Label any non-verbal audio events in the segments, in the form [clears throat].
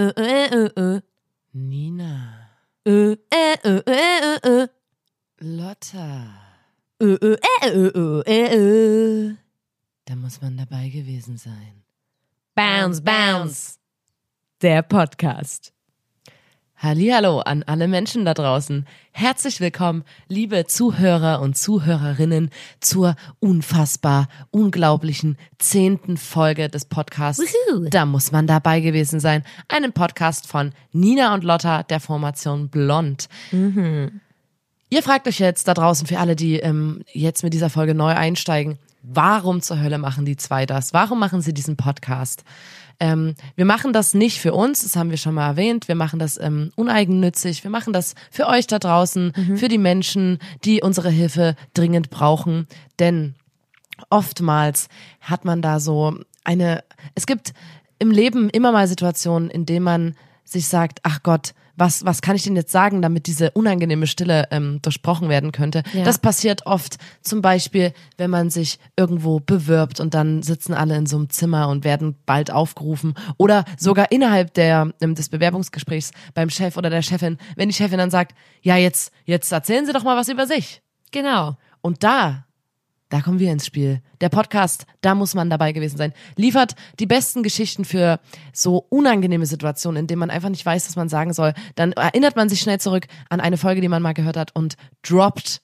äh, äh, äh, äh. Nina. Äh, äh, äh, äh, äh, äh. Lotta. Äh, äh, äh, äh, äh, äh. Da muss man dabei gewesen sein. Bounce, bounce. Der Podcast. Hallihallo an alle Menschen da draußen. Herzlich willkommen, liebe Zuhörer und Zuhörerinnen, zur unfassbar unglaublichen zehnten Folge des Podcasts. Wuhu. Da muss man dabei gewesen sein. Einen Podcast von Nina und Lotta der Formation Blond. Ihr fragt euch jetzt da draußen, für alle, die ähm, jetzt mit dieser Folge neu einsteigen, warum zur Hölle machen die zwei das? Warum machen sie diesen Podcast? Ähm, wir machen das nicht für uns, das haben wir schon mal erwähnt. Wir machen das ähm, uneigennützig. Wir machen das für euch da draußen, für die Menschen, die unsere Hilfe dringend brauchen. Denn oftmals hat man da so eine, es gibt im Leben immer mal Situationen, in denen man sich sagt, ach Gott, was, was kann ich denn jetzt sagen, damit diese unangenehme Stille ähm, durchbrochen werden könnte? Ja. Das passiert oft, zum Beispiel, wenn man sich irgendwo bewirbt und dann sitzen alle in so einem Zimmer und werden bald aufgerufen oder sogar innerhalb der, ähm, des Bewerbungsgesprächs beim Chef oder der Chefin, wenn die Chefin dann sagt, ja, jetzt, jetzt erzählen Sie doch mal was über sich. Genau. Und da, da kommen wir ins Spiel. Der Podcast, da muss man dabei gewesen sein, liefert die besten Geschichten für so unangenehme Situationen, in denen man einfach nicht weiß, was man sagen soll. Dann erinnert man sich schnell zurück an eine Folge, die man mal gehört hat und droppt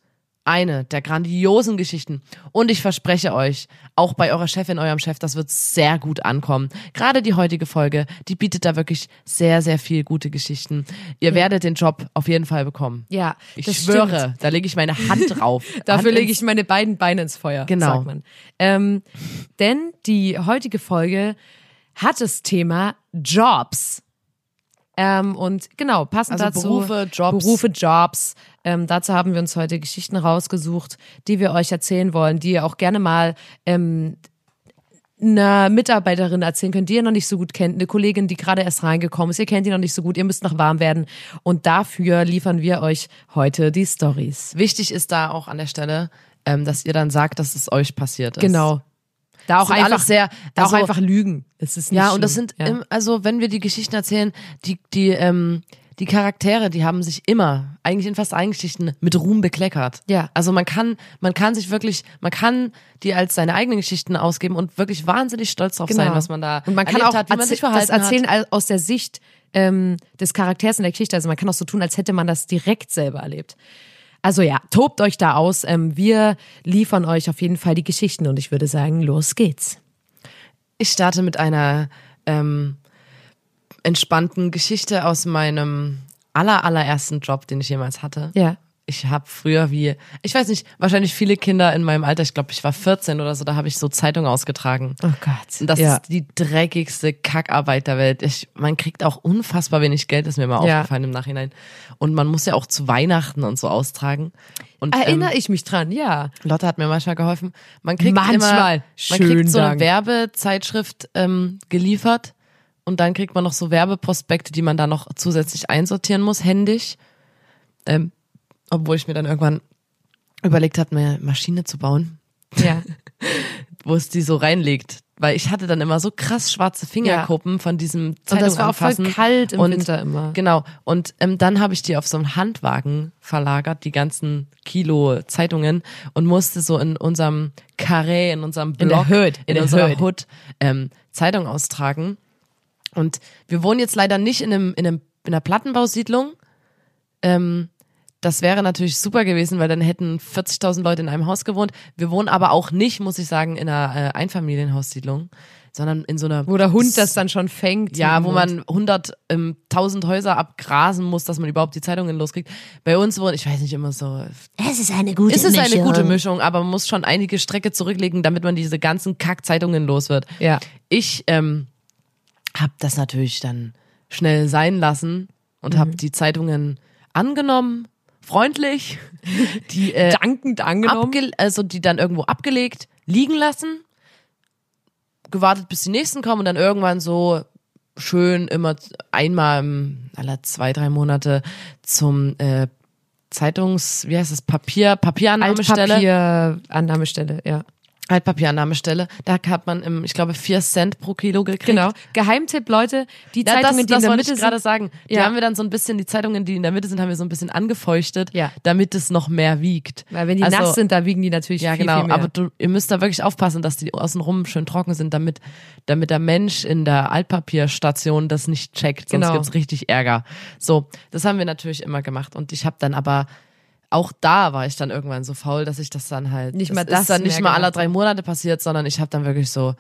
eine der grandiosen Geschichten. Und ich verspreche euch, auch bei eurer Chefin, eurem Chef, das wird sehr gut ankommen. Gerade die heutige Folge, die bietet da wirklich sehr, sehr viel gute Geschichten. Ihr werdet den Job auf jeden Fall bekommen. Ja, Ich schwöre, stimmt. da lege ich meine Hand [laughs] drauf. Dafür lege ich meine beiden Beine ins Feuer, Genau. sagt man. Ähm, denn die heutige Folge hat das Thema Jobs. Ähm, und genau, passend Also dazu. Berufe, Jobs. Berufe, Jobs. Ähm, dazu haben wir uns heute Geschichten rausgesucht, die wir euch erzählen wollen, die ihr auch gerne mal ähm, einer Mitarbeiterin erzählen könnt, die ihr noch nicht so gut kennt, eine Kollegin, die gerade erst reingekommen ist, ihr kennt die noch nicht so gut, ihr müsst noch warm werden und dafür liefern wir euch heute die Stories. Wichtig ist da auch an der Stelle, ähm, dass ihr dann sagt, dass es euch passiert ist. Genau. Da auch einfach sehr- da also- auch einfach lügen. Es ist nicht Ja, und das schlimm. sind, ja. im, also wenn wir die Geschichten erzählen, die, die, ähm, die Charaktere, die haben sich immer, eigentlich in fast allen Geschichten, mit Ruhm bekleckert. Ja. Also man kann, man kann sich wirklich, man kann die als seine eigenen Geschichten ausgeben und wirklich wahnsinnig stolz drauf sein, was man da Genau. und man kann auch hat, wie man sich verhalten das erzählen hat. aus der Sicht ähm, des Charakters in der Geschichte. Also man kann auch so tun, als hätte man das direkt selber erlebt. Also ja, tobt euch da aus. Ähm, wir liefern euch auf jeden Fall die Geschichten und ich würde sagen, los geht's. Ich starte mit einer ähm, entspannten Geschichte aus meinem aller, allerersten Job, den ich jemals hatte. Ja. Ich habe früher wie, ich weiß nicht, wahrscheinlich viele Kinder in meinem Alter, ich glaube, ich war 14 oder so, da habe ich so Zeitungen ausgetragen. Oh Gott. Das ja. ist die dreckigste Kackarbeit der Welt. Ich, man kriegt auch unfassbar wenig Geld, ist mir mal Ja. aufgefallen im Nachhinein. Und man muss ja auch zu Weihnachten und so austragen. Und, Erinnere ähm, ich mich dran, ja. Lotte hat mir manchmal geholfen. Man kriegt Manchmal. immer, man kriegt so eine Dank. Werbezeitschrift ähm, geliefert und dann kriegt man noch so Werbeprospekte, die man da noch zusätzlich einsortieren muss, händisch. Ähm, obwohl ich mir dann irgendwann überlegt habe, eine Maschine zu bauen, Ja. [laughs] wo es die so reinlegt. Weil ich hatte dann immer so krass schwarze Fingerkuppen von diesem Und Zeitung das war auch voll kalt im und, Winter immer. Genau. Und ähm, dann habe ich die auf so einen Handwagen verlagert, die ganzen Kilo Zeitungen und musste so in unserem Carré, in unserem In Block, der Hood, in in, unserer Hood. Hood, ähm, Zeitung austragen. Und wir wohnen jetzt leider nicht in einem in einem in einer Plattenbausiedlung. Ähm, das wäre natürlich super gewesen, weil dann hätten 40.000 Leute in einem Haus gewohnt. Wir wohnen aber auch nicht, muss ich sagen, in einer äh, Einfamilienhaussiedlung, sondern in so einer Wo der Hund das dann schon fängt. ja, wo man 100, ähm, 1000 Häuser abgrasen muss, dass man überhaupt die Zeitungen loskriegt. Bei uns wohnt, ich weiß nicht immer so, Es ist eine gute es ist Mischung. eine gute Mischung, aber man muss schon einige Strecke zurücklegen, damit man diese ganzen Kackzeitungen los wird. Ja. Ich ähm, habe das natürlich dann schnell sein lassen und Mhm. habe die Zeitungen angenommen, freundlich, die äh, Dankend angenommen. also die dann irgendwo abgelegt, liegen lassen, gewartet, bis die nächsten kommen und dann irgendwann so schön immer einmal im, alle zwei, drei Monate zum äh, Zeitungs, wie heißt es, Papier, Papierannahmestelle Altpapierannahmestelle, ja. Altpapierannahmestelle. Da hat man, im, ich glaube, vier Cent pro Kilo gekriegt. Genau. Geheimtipp, Leute, die Ja, Zeitungen, das, die das in der Mitte ich gerade sind. sagen. Die Ja. haben wir dann so ein bisschen, die Zeitungen, die in der Mitte sind, haben wir so ein bisschen angefeuchtet, Ja. damit es noch mehr wiegt. Weil wenn die Also- nass sind, da wiegen die natürlich Ja, viel, genau. viel mehr. Aber du, ihr müsst da wirklich aufpassen, dass die außenrum schön trocken sind, damit, damit der Mensch in der Altpapierstation das nicht checkt. Sonst Genau. gibt's richtig Ärger. So, das haben wir natürlich immer gemacht. Und ich habe dann aber auch da war ich dann irgendwann so faul, dass ich das dann halt Nicht das mal das ist dann nicht mehr mal alle drei Monate passiert, sondern ich habe dann wirklich so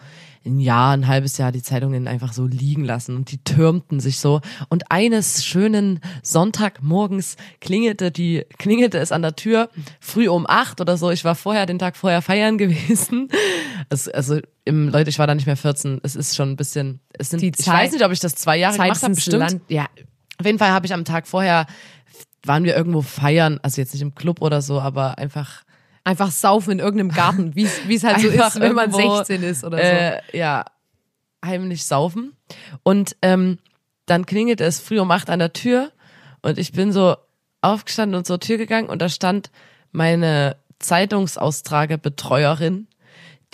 ein Jahr, ein halbes Jahr die Zeitungen einfach so liegen lassen und die türmten sich so. Und eines schönen Sonntagmorgens klingelte die klingelte es an der Tür früh um acht oder so. Ich war vorher den Tag vorher feiern [laughs] gewesen. Also, also im, Leute, ich war da nicht mehr 14. Es ist schon ein bisschen. Es sind. Die ich Zeit- weiß nicht, ob ich das zwei Jahre Zeit gemacht habe. Bestimmt. Land. Ja, Auf jeden Fall habe ich am Tag vorher waren wir irgendwo feiern, also jetzt nicht im Club oder so, aber einfach einfach saufen in irgendeinem Garten, [laughs] wie es wie es halt so ist, wenn man irgendwo, 16 ist oder so. äh, ja heimlich saufen und ähm, dann klingelt es früh um acht an der Tür und ich bin so aufgestanden und zur Tür gegangen und da stand meine Zeitungsaustragebetreuerin,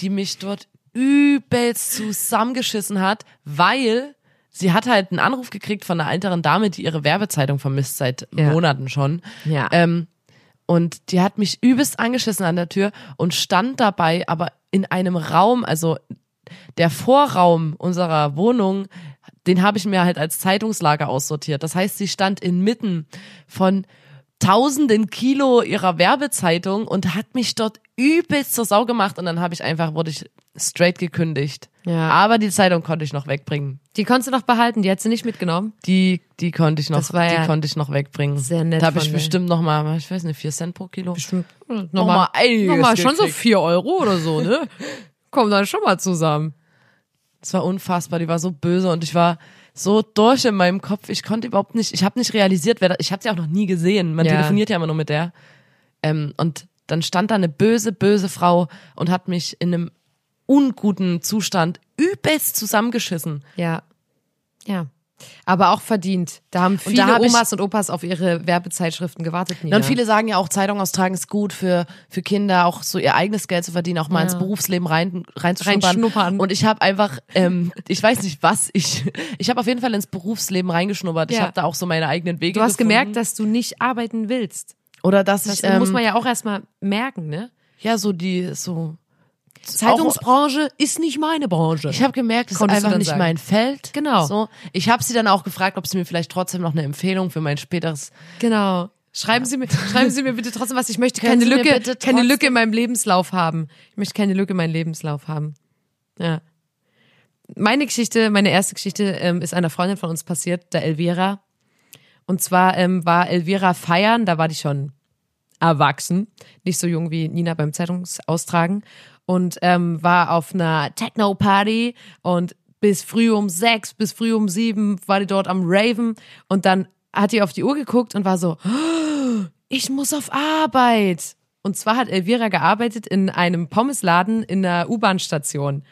die mich dort übelst zusammengeschissen hat, weil sie hat halt einen Anruf gekriegt von einer älteren Dame, die ihre Werbezeitung vermisst seit Ja. Monaten schon. Ja. Ähm, und die hat mich übelst angeschissen an der Tür und stand dabei aber in einem Raum, also der Vorraum unserer Wohnung, den habe ich mir halt als Zeitungslager aussortiert. Das heißt, sie stand inmitten von tausenden Kilo ihrer Werbezeitung und hat mich dort übelst zur Sau gemacht und dann habe ich einfach, wurde ich straight gekündigt. Ja. Aber die Zeitung konnte ich noch wegbringen. Die konntest du noch behalten, die hat sie nicht mitgenommen. Die, die konnte ich noch, Das war die ja konnte ich noch wegbringen. sehr nett Da habe ich dir. bestimmt noch mal, ich weiß nicht, vier Cent pro Kilo. Bestimmt Nochmal nochmal einiges nochmal schon so vier Euro oder so, ne? [laughs] Kommen dann schon mal zusammen. Es war unfassbar, die war so böse und ich war so durch in meinem Kopf. Ich konnte überhaupt nicht, ich habe nicht realisiert, wer da, ich habe sie auch noch nie gesehen. Man Ja. telefoniert ja immer nur mit der. Ähm, und dann stand da eine böse, böse Frau und hat mich in einem unguten Zustand übelst zusammengeschissen. Ja. Ja. Aber auch verdient. Da haben viele da hab ich- Omas und Opas auf ihre Werbezeitschriften gewartet. Nina. Und viele sagen ja auch, Zeitung austragen ist gut für, für Kinder, auch so ihr eigenes Geld zu verdienen, auch mal Ja. ins Berufsleben rein, reinzuschnuppern. Reinschnuppern. Und ich habe einfach, ähm, ich weiß nicht was, ich, ich habe auf jeden Fall ins Berufsleben reingeschnuppert. Ich Ja. habe da auch so meine eigenen Wege Du hast gefunden. gemerkt, dass du nicht arbeiten willst. Oder dass Das ich, ähm, muss man ja auch erstmal merken, ne? ja, so die, so. Zeitungsbranche ist nicht meine Branche. Ich habe gemerkt, das ist einfach nicht sagen. mein Feld. Genau. So. Ich habe sie dann auch gefragt, ob sie mir vielleicht trotzdem noch eine Empfehlung für mein späteres Genau. Schreiben Sie mir, schreiben Sie mir bitte trotzdem was. Ich möchte keine Lücke, keine Lücke in meinem Lebenslauf haben. Ich möchte keine Lücke in meinem Lebenslauf haben. Ja. Meine Geschichte, meine erste Geschichte ähm, ist einer Freundin von uns passiert, der Elvira. Und zwar ähm, war Elvira feiern, da war die schon erwachsen, nicht so jung wie Nina beim Zeitungsaustragen und ähm, war auf einer Techno-Party und bis früh um sechs, bis früh um sieben war die dort am Raven und dann hat die auf die Uhr geguckt und war so, ich muss auf Arbeit. Und zwar hat Elvira gearbeitet in einem Pommesladen in der U-Bahn-Station.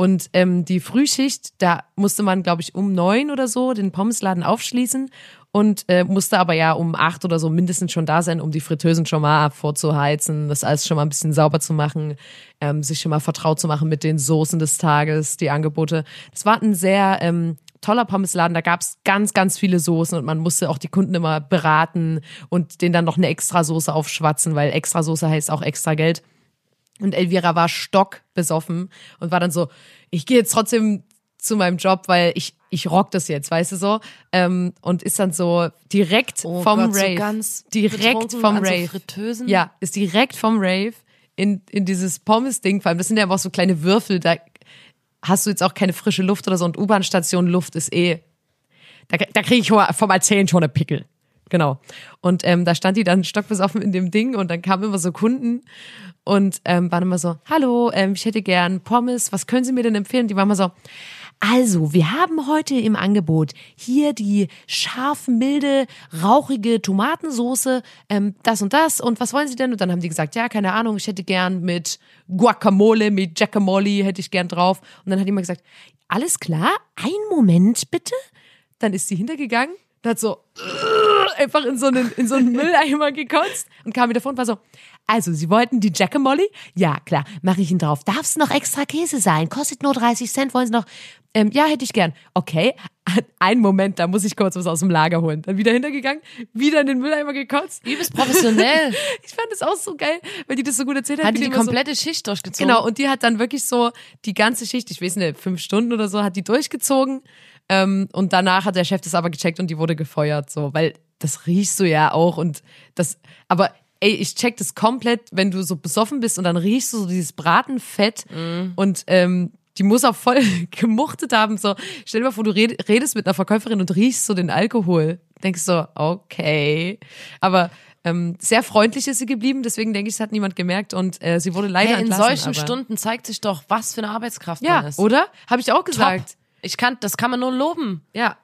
Und ähm, die Frühschicht, da musste man, glaube ich, um neun oder so den Pommesladen aufschließen und äh, musste aber ja um acht oder so mindestens schon da sein, um die Fritteusen schon mal vorzuheizen, das alles schon mal ein bisschen sauber zu machen, ähm, sich schon mal vertraut zu machen mit den Soßen des Tages, die Angebote. Das war ein sehr ähm, toller Pommesladen, da gab's ganz, ganz viele Soßen und man musste auch die Kunden immer beraten und denen dann noch eine Extrasoße aufschwatzen, weil Extrasoße heißt auch extra Geld. Und Elvira war stockbesoffen und war dann so, ich gehe jetzt trotzdem zu meinem Job, weil ich, ich rock das jetzt, weißt du so? Ähm, und ist dann so direkt Oh vom Gott, so Rave. ganz direkt vom so Rave. Fritteusen? Ja, ist direkt vom Rave in, in dieses Pommes-Ding vor allem. Das sind ja aber auch so kleine Würfel, da hast du jetzt auch keine frische Luft oder so und U-Bahn-Station Luft ist eh da, da kriege ich vom Erzählen schon eine Pickel. Genau. Und ähm, da stand die dann stockbesoffen in dem Ding und dann kamen immer so Kunden und ähm, waren immer so, hallo, ähm, ich hätte gern Pommes, was können Sie mir denn empfehlen? Die waren immer so, also, wir haben heute im Angebot hier die scharf, milde, rauchige Tomatensoße, ähm, das und das. Und was wollen Sie denn? Und dann haben die gesagt, ja, keine Ahnung, ich hätte gern mit Guacamole, mit Giacamole hätte ich gern drauf. Und dann hat jemand gesagt, alles klar, einen Moment bitte. Dann ist sie hintergegangen und hat so einfach in so einen, in so einen [laughs] Mülleimer gekotzt und kam wieder vor und war so, Also, Sie wollten die Jackemolly? Ja, klar. Mache ich Ihnen drauf. Darf es noch extra Käse sein? Kostet nur 30 Cent. Wollen Sie noch? Ähm, ja, hätte ich gern. Okay. [laughs] Ein Moment, da muss ich kurz was aus dem Lager holen. Dann wieder hintergegangen, wieder in den Mülleimer gekotzt. Übelst professionell. [laughs] Ich fand das auch so geil, weil die das so gut erzählt hat. Hat die die immer so- komplette Schicht durchgezogen. Genau, und die hat dann wirklich so die ganze Schicht, ich weiß nicht, fünf Stunden oder so, hat die durchgezogen. Ähm, und danach hat der Chef das aber gecheckt und die wurde gefeuert, so, weil das riechst du ja auch und das, aber ey, ich check das komplett, wenn du so besoffen bist und dann riechst du so dieses Bratenfett und ähm, die muss auch voll [laughs] gemuchtet haben. So, stell dir mal vor, du red- redest mit einer Verkäuferin und riechst so den Alkohol. Denkst so, okay. Aber ähm, sehr freundlich ist sie geblieben, deswegen denke ich, es hat niemand gemerkt und äh, sie wurde leider Hey, in solchen Stunden zeigt sich doch, was für eine Arbeitskraft Ja, man ist. oder? Habe ich auch Top. gesagt. Ich kann, das kann man nur loben. Ja.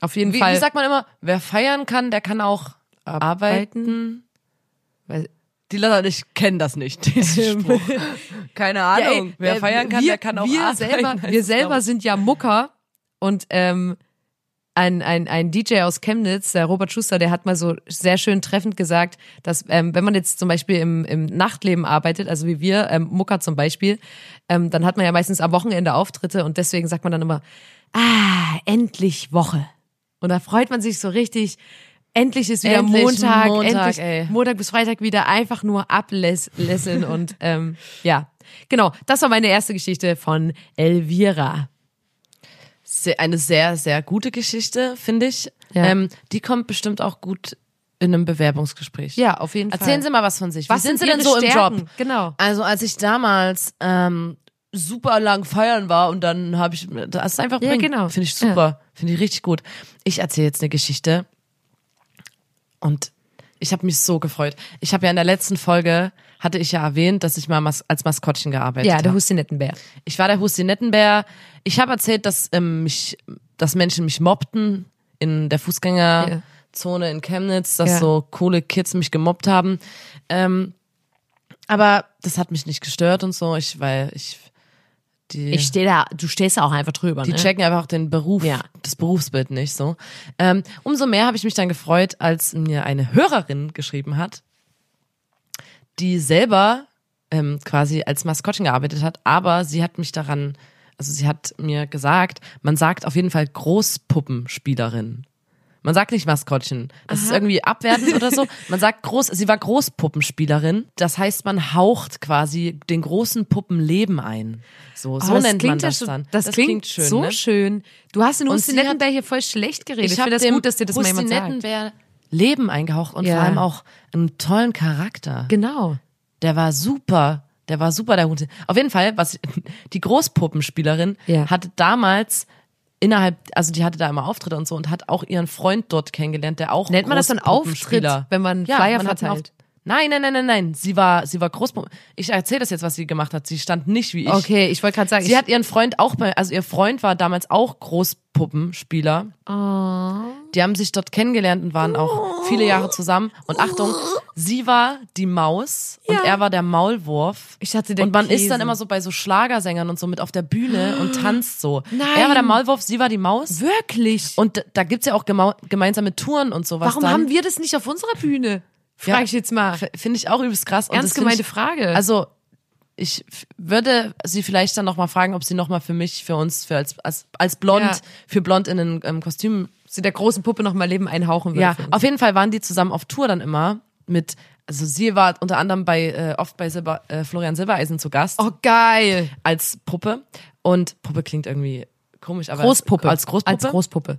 Auf jeden Wie, Fall. wie sagt man immer, wer feiern kann, der kann auch arbeiten. Weil- Die Leute, ich kenne das nicht, [laughs] diesen Spruch. Keine [laughs] Ahnung. Ja, ey, wer äh, feiern kann, wir, der kann auch wir arbeiten. Selber, wir selber sind ja Mucker und ähm, ein, ein, ein DJ aus Chemnitz, der Robert Schuster, der hat mal so sehr schön treffend gesagt, dass ähm, wenn man jetzt zum Beispiel im, im Nachtleben arbeitet, also wie wir, ähm, Mucker zum Beispiel, ähm, dann hat man ja meistens am Wochenende Auftritte und deswegen sagt man dann immer, ah, endlich Woche. Und da freut man sich so richtig, endlich ist wieder Endlich Montag, Montag, endlich ey. Montag bis Freitag wieder einfach nur ablässeln [laughs] und ähm, ja, genau, das war meine erste Geschichte von Elvira. Eine sehr, sehr gute Geschichte, finde ich. Ja. Ähm, die kommt bestimmt auch gut in einem Bewerbungsgespräch. Ja, auf jeden Erzählen Fall. Sie mal was von sich. Was Wie sind, sind Sie denn so im Stärken? Job? Genau. Also als ich damals ähm, super lang feiern war und dann habe ich das ist einfach Ja, bringen. genau. Finde ich super. Finde ich richtig gut. Ich erzähle jetzt eine Geschichte und ich habe mich so gefreut. Ich habe ja in der letzten Folge hatte ich ja erwähnt, dass ich mal mas als Maskottchen gearbeitet Ja, habe. der Hustinettenbär. Ich war der Hustinettenbär. Ich habe erzählt, dass ähm, mich, dass Menschen mich mobbten in der Fußgängerzone in Chemnitz, dass Ja. so coole Kids mich gemobbt haben. Ähm, aber das hat mich nicht gestört und so. Ich, weil ich die, Ich stehe da, du stehst da auch einfach drüber. die ne? checken einfach auch den Beruf, Ja. das Berufsbild nicht so. Ähm, umso mehr habe ich mich dann gefreut, als mir eine Hörerin geschrieben hat, die selber ähm, quasi als Maskottchen gearbeitet hat, aber sie hat mich daran, also sie hat mir gesagt, man sagt auf jeden Fall Großpuppenspielerin. Man sagt nicht Maskottchen. Das ist irgendwie abwertend oder so. Man sagt groß, sie war Großpuppenspielerin. Das heißt, man haucht quasi den großen Puppen Leben ein. So, so Oh, das nennt man klingt ja das schon- dann. Das, klingt, schön, so ne? schön. Du hast den Hustinettenbär hier voll schlecht geredet. Ich, hab finde das gut, dass dir das mal jemand sagt. Leben eingehaucht und Ja. vor allem auch einen tollen Charakter. Genau. Der war super. Der war super, der Hund. Auf jeden Fall, was die Großpuppenspielerin Ja. hatte damals innerhalb, also die hatte da immer Auftritte und so und hat auch ihren Freund dort kennengelernt, der auch Nennt man das dann Auftritt, wenn man ja, Flyer man hat einen verteilt? Nein, nein, nein, nein, nein. Sie war, sie war Großpuppen. Ich erzähle das jetzt, was sie gemacht hat. Sie stand nicht wie ich. Okay, ich wollte gerade sagen, Sie hat ihren Freund auch bei, also ihr Freund war damals auch Großpuppenspieler. Oh. Die haben sich dort kennengelernt und waren auch viele Jahre zusammen. Und Achtung, sie war die Maus und Ja. er war der Maulwurf. Ich hatte den und man ist Käse. dann immer so bei so Schlagersängern und so mit auf der Bühne und tanzt so. Nein. Er war der Maulwurf, sie war die Maus. wirklich. Und d- da gibt's ja auch gemau- gemeinsame Touren und sowas. Warum dann. haben wir das nicht auf unserer Bühne? Frage Ja. ich jetzt mal. F- Finde ich auch übelst krass. Und Ernst das find gemeinte ich, Frage. Also ich f- würde sie vielleicht dann nochmal fragen, ob sie nochmal für mich, für uns, für als, als, als blond, Ja. für blond in einem ähm, Kostüm Sie der großen Puppe noch mal Leben einhauchen würde. Ja, auf jeden Fall waren die zusammen auf Tour dann immer mit, also sie war unter anderem bei, äh, oft bei Silber, äh, Florian Silbereisen zu Gast Oh, geil. als Puppe. Und Puppe klingt irgendwie komisch, aber Großpuppe. als Großpuppe. Als Großpuppe.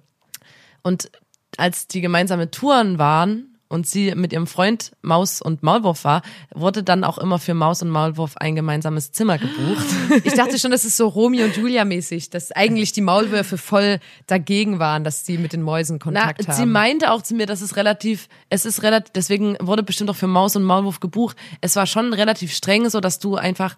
und als die gemeinsame Touren waren und sie mit ihrem Freund Maus und Maulwurf war, wurde dann auch immer für Maus und Maulwurf ein gemeinsames Zimmer gebucht. Ich dachte schon, das ist so Romeo und Julia mäßig, dass eigentlich die Maulwürfe voll dagegen waren, dass sie mit den Mäusen Na, Kontakt haben. sie meinte auch zu mir, dass es relativ, es ist relativ, deswegen wurde bestimmt auch für Maus und Maulwurf gebucht. Es war schon relativ streng, so dass du einfach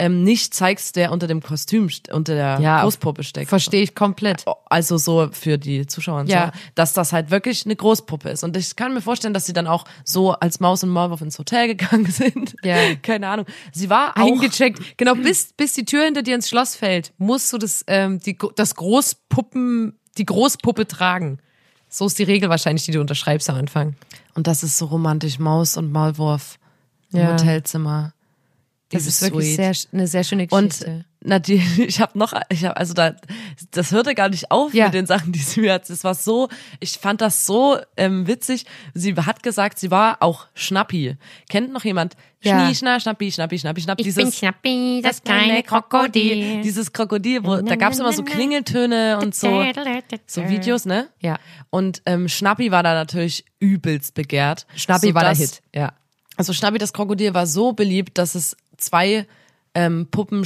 ähm, nicht zeigst, der unter dem Kostüm, st- unter der Ja, Großpuppe steckt. Verstehe ich komplett. Also so für die Zuschauer Ja. so, dass das halt wirklich eine Großpuppe ist. Und ich kann mir vorstellen, dass sie dann auch so als Maus und Maulwurf ins Hotel gegangen [laughs] sind. Ja. [laughs] Keine Ahnung. Sie war auch Eingecheckt. Genau, bis, bis die Tür hinter dir ins Schloss fällt, musst du das, ähm, die, das Großpuppen, die Großpuppe tragen. So ist die Regel wahrscheinlich, die du unterschreibst am Anfang. Und das ist so romantisch, Maus und Maulwurf. im Ja. Hotelzimmer. Das ist wirklich Suite. sehr, eine sehr schöne Und Geschichte. natürlich, [laughs] ich habe noch, ich habe also da, das hörte gar nicht auf Ja. mit den Sachen, die sie mir hat. Es war so, ich fand das so ähm, witzig. Sie hat gesagt, sie war auch Schnappi. Kennt noch jemand? Ja. Schnie, schna, Schnappi, Schnappi, Schnappi, Schnapp. Ich dieses, bin Schnappi, das kleine Krokodil. Dieses Krokodil, wo, da gab's immer so Klingeltöne und so, so Videos, ne? Ja. Und ähm, Schnappi war da natürlich übelst begehrt. Schnappi war der sodass- Hit. Ja. Also Schnappi das Krokodil war so beliebt, dass es zwei ähm, Puppen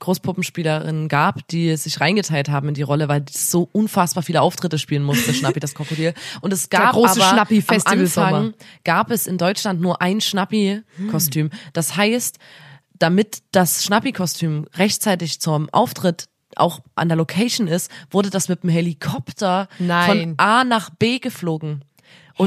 Großpuppenspielerinnen gab, die sich reingeteilt haben in die Rolle, weil es so unfassbar viele Auftritte spielen musste, Schnappi das Krokodil. Und es gab große aber Schnappi-Festival am. Anfang gab es in Deutschland nur ein Schnappi-Kostüm. Das heißt, damit das Schnappi-Kostüm rechtzeitig zum Auftritt auch an der Location ist, wurde das mit dem Helikopter Nein. von A nach B geflogen.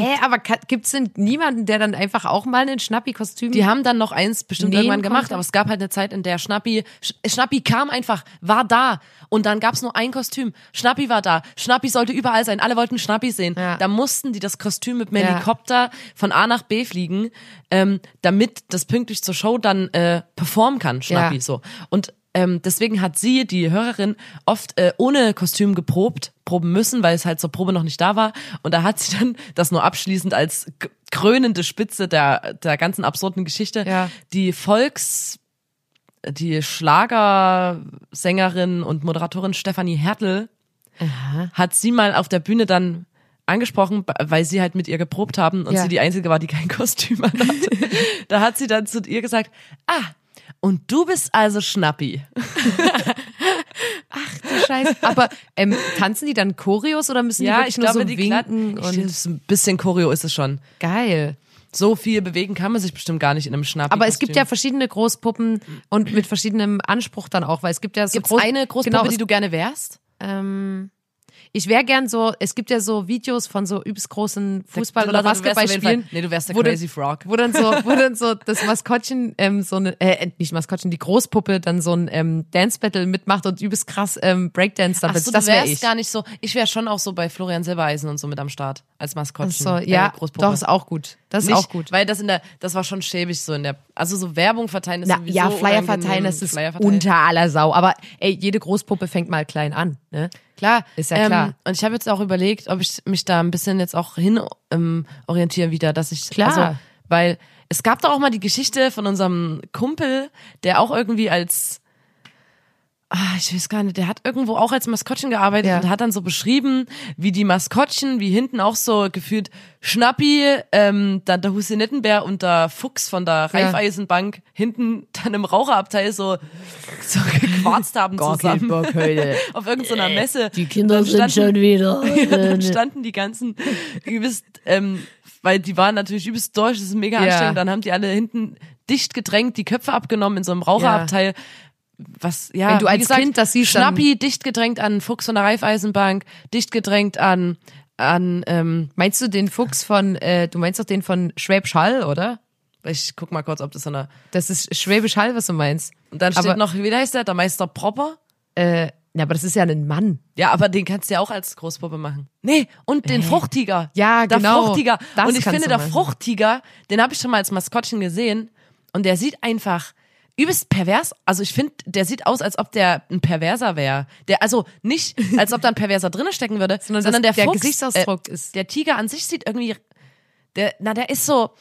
Hä, aber ka- gibt's denn niemanden, der dann einfach auch mal ein Schnappi-Kostüm Die haben dann noch eins bestimmt Nähen irgendwann gemacht, konnte? aber es gab halt eine Zeit, in der Schnappi, Sch- Schnappi kam einfach, war da und dann gab's nur ein Kostüm. Schnappi war da, Schnappi sollte überall sein, alle wollten Schnappi sehen. Ja. Da mussten die das Kostüm mit dem Ja. Helikopter von A nach B fliegen, ähm, damit das pünktlich zur Show dann äh, performen kann, Schnappi Ja. so. Und ähm, deswegen hat sie, die Hörerin, oft äh, ohne Kostüm geprobt, proben müssen, weil es halt zur Probe noch nicht da war. Und da hat sie dann das nur abschließend als krönende Spitze der, der ganzen absurden Geschichte Ja. die Volks, die Schlagersängerin und Moderatorin Stefanie Hertel hat sie mal auf der Bühne dann angesprochen, weil sie halt mit ihr geprobt haben und Ja. sie die Einzige war, die kein [laughs] Kostüm anhatte. da hat sie dann zu ihr gesagt, ah, und du bist also Schnappi. [laughs] Du Scheiße. Aber ähm, tanzen die dann Choreos oder müssen die wirklich nur so winken ich, und ist ein bisschen Choreo ist es schon. geil. So viel bewegen kann man sich bestimmt gar nicht in einem Schnappi. Aber es gibt ja verschiedene Großpuppen und mit verschiedenem Anspruch dann auch, weil es gibt ja so Gibt's groß, eine Großpuppe, genau, die du gerne wärst? ähm, ich wäre gern so, es gibt ja so Videos von so übelst großen Fußball- oder Basketballspielen. Nee, du wärst der wo Crazy Frog. Wo dann so, wo dann so [laughs] das Maskottchen, ähm, so eine, äh, nicht Maskottchen, die Großpuppe dann so ein ähm, Dance-Battle mitmacht und übelst krass ähm, Breakdance Ach damit. so, das wäre ich. gar nicht so. Ich wäre schon auch so bei Florian Silbereisen und so mit am Start als Maskottchen. so, äh, ja, Großpuppe. doch, ist auch gut. Das ist nicht, auch gut. Weil das in der, das war schon schäbig so in der, also so Werbung verteilen ist Na, sowieso ja, Flyer verteilen, das ist unter aller Sau. Aber ey, jede Großpuppe fängt mal klein an. Ne? Klar, Ist ja klar. Ähm, und ich habe jetzt auch überlegt, ob ich mich da ein bisschen jetzt auch hin ähm, orientiere wieder, dass ich Klar. also, weil es gab doch auch mal die Geschichte von unserem Kumpel, der auch irgendwie als Ah, ich weiß gar nicht, der hat irgendwo auch als Maskottchen gearbeitet Ja. und hat dann so beschrieben, wie die Maskottchen, wie hinten auch so gefühlt Schnappi, ähm, dann der Husinettenbär und der Fuchs von der Ja. Raiffeisenbank hinten dann im Raucherabteil so, so gequarzt haben zusammen [laughs] auf irgendeiner Messe. Die Kinder Dann sind standen- schon wieder. [laughs] ja, dann standen die ganzen übelst, ähm, weil die waren natürlich übelst durch, das ist mega Ja. anstrengend. Dann haben die alle hinten dicht gedrängt, die Köpfe abgenommen in so einem Raucherabteil. Was, ja, Wenn du als gesagt, Kind das siehst, Schnappi dicht gedrängt an Fuchs von der Raiffeisenbank, dicht gedrängt an, an, ähm, Meinst du den Fuchs von, äh, du meinst doch den von Schwäbisch Hall, oder? ich guck mal kurz, ob das so eine, Das ist Schwäbisch Hall, was du meinst. und dann steht Aber- noch, wie heißt der, der Meister Propper? Äh, ja, aber das ist ja ein Mann. Ja, aber den kannst du ja auch als Großpuppe machen. Nee, und den Fruchttiger. Ja, der genau. Fruchttiger. Das und ich finde, der machen. Fruchttiger, den habe ich schon mal als Maskottchen gesehen und der sieht einfach übelst pervers. Also ich finde, der sieht aus, als ob der ein Perverser wäre. Der also nicht, als ob da ein Perverser drinne stecken würde, sondern, dass der, der Fuchs, Gesichtsausdruck äh, ist- Der Tiger an sich sieht irgendwie, der, na, der ist so,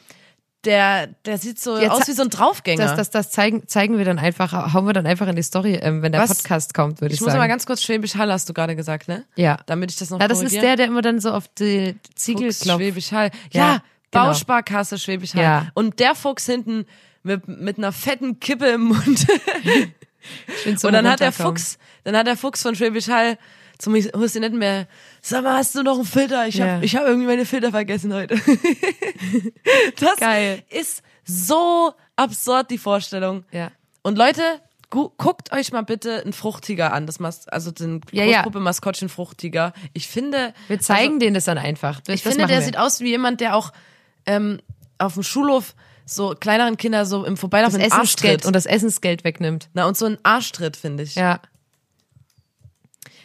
der, der sieht so Jetzt aus wie so ein Draufgänger. Das, das, das zeigen, zeigen wir dann einfach, hauen wir dann einfach in die Story, ähm, wenn der Was? Podcast kommt, würde ich, ich muss sagen. aber ganz kurz Schwäbisch Hall hast du gerade gesagt, ne? ja. Damit ich das noch Ja, das ist der, der immer dann so auf die Ziegel Fuchs, klopft. Schwäbisch Hall. Ja, Ja, genau. Bausparkasse Schwäbisch Hall. Ja. Und der Fuchs hinten mit, mit einer fetten Kippe im Mund. [laughs] Zum Und dann hat der. Fuchs, dann hat der Fuchs von Schwäbisch Hall zum Husinettenbär, sag mal, hast du noch einen Filter? Ich Ja. hab, ich hab irgendwie meine Filter vergessen heute. [laughs] das Geil. ist so absurd, die Vorstellung. Ja. Und Leute, gu guckt euch mal bitte einen Fruchttiger an, das Mas also den Ja, ja. Großpuppe Maskottchen Fruchttiger. Ich finde, Wir zeigen denen das dann einfach. Das, ich finde, der wir. sieht aus wie jemand, der auch ähm, auf dem Schulhof so kleineren Kinder so im das Vorbeilaufen einen Arsch Essensgeld tritt. und das Essensgeld wegnimmt. Na, und so ein Arschtritt, finde ich. Ja.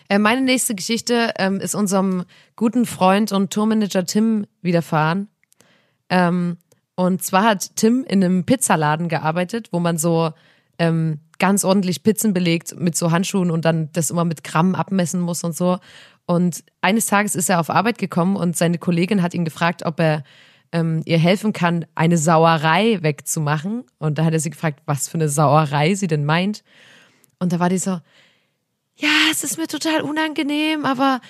Äh, meine nächste Geschichte ähm, ist unserem guten Freund und Tourmanager Tim widerfahren. Ähm, Und zwar hat Tim in einem Pizzaladen gearbeitet, wo man so ähm, ganz ordentlich Pizzen belegt mit so Handschuhen und dann das immer mit Gramm abmessen muss und so. Und eines Tages ist er auf Arbeit gekommen und seine Kollegin hat ihn gefragt, ob er ähm, ihr helfen kann, eine Sauerei wegzumachen. Und da hat er sie gefragt, was für eine Sauerei sie denn meint. Und da war die so, ja, es ist mir total unangenehm, aber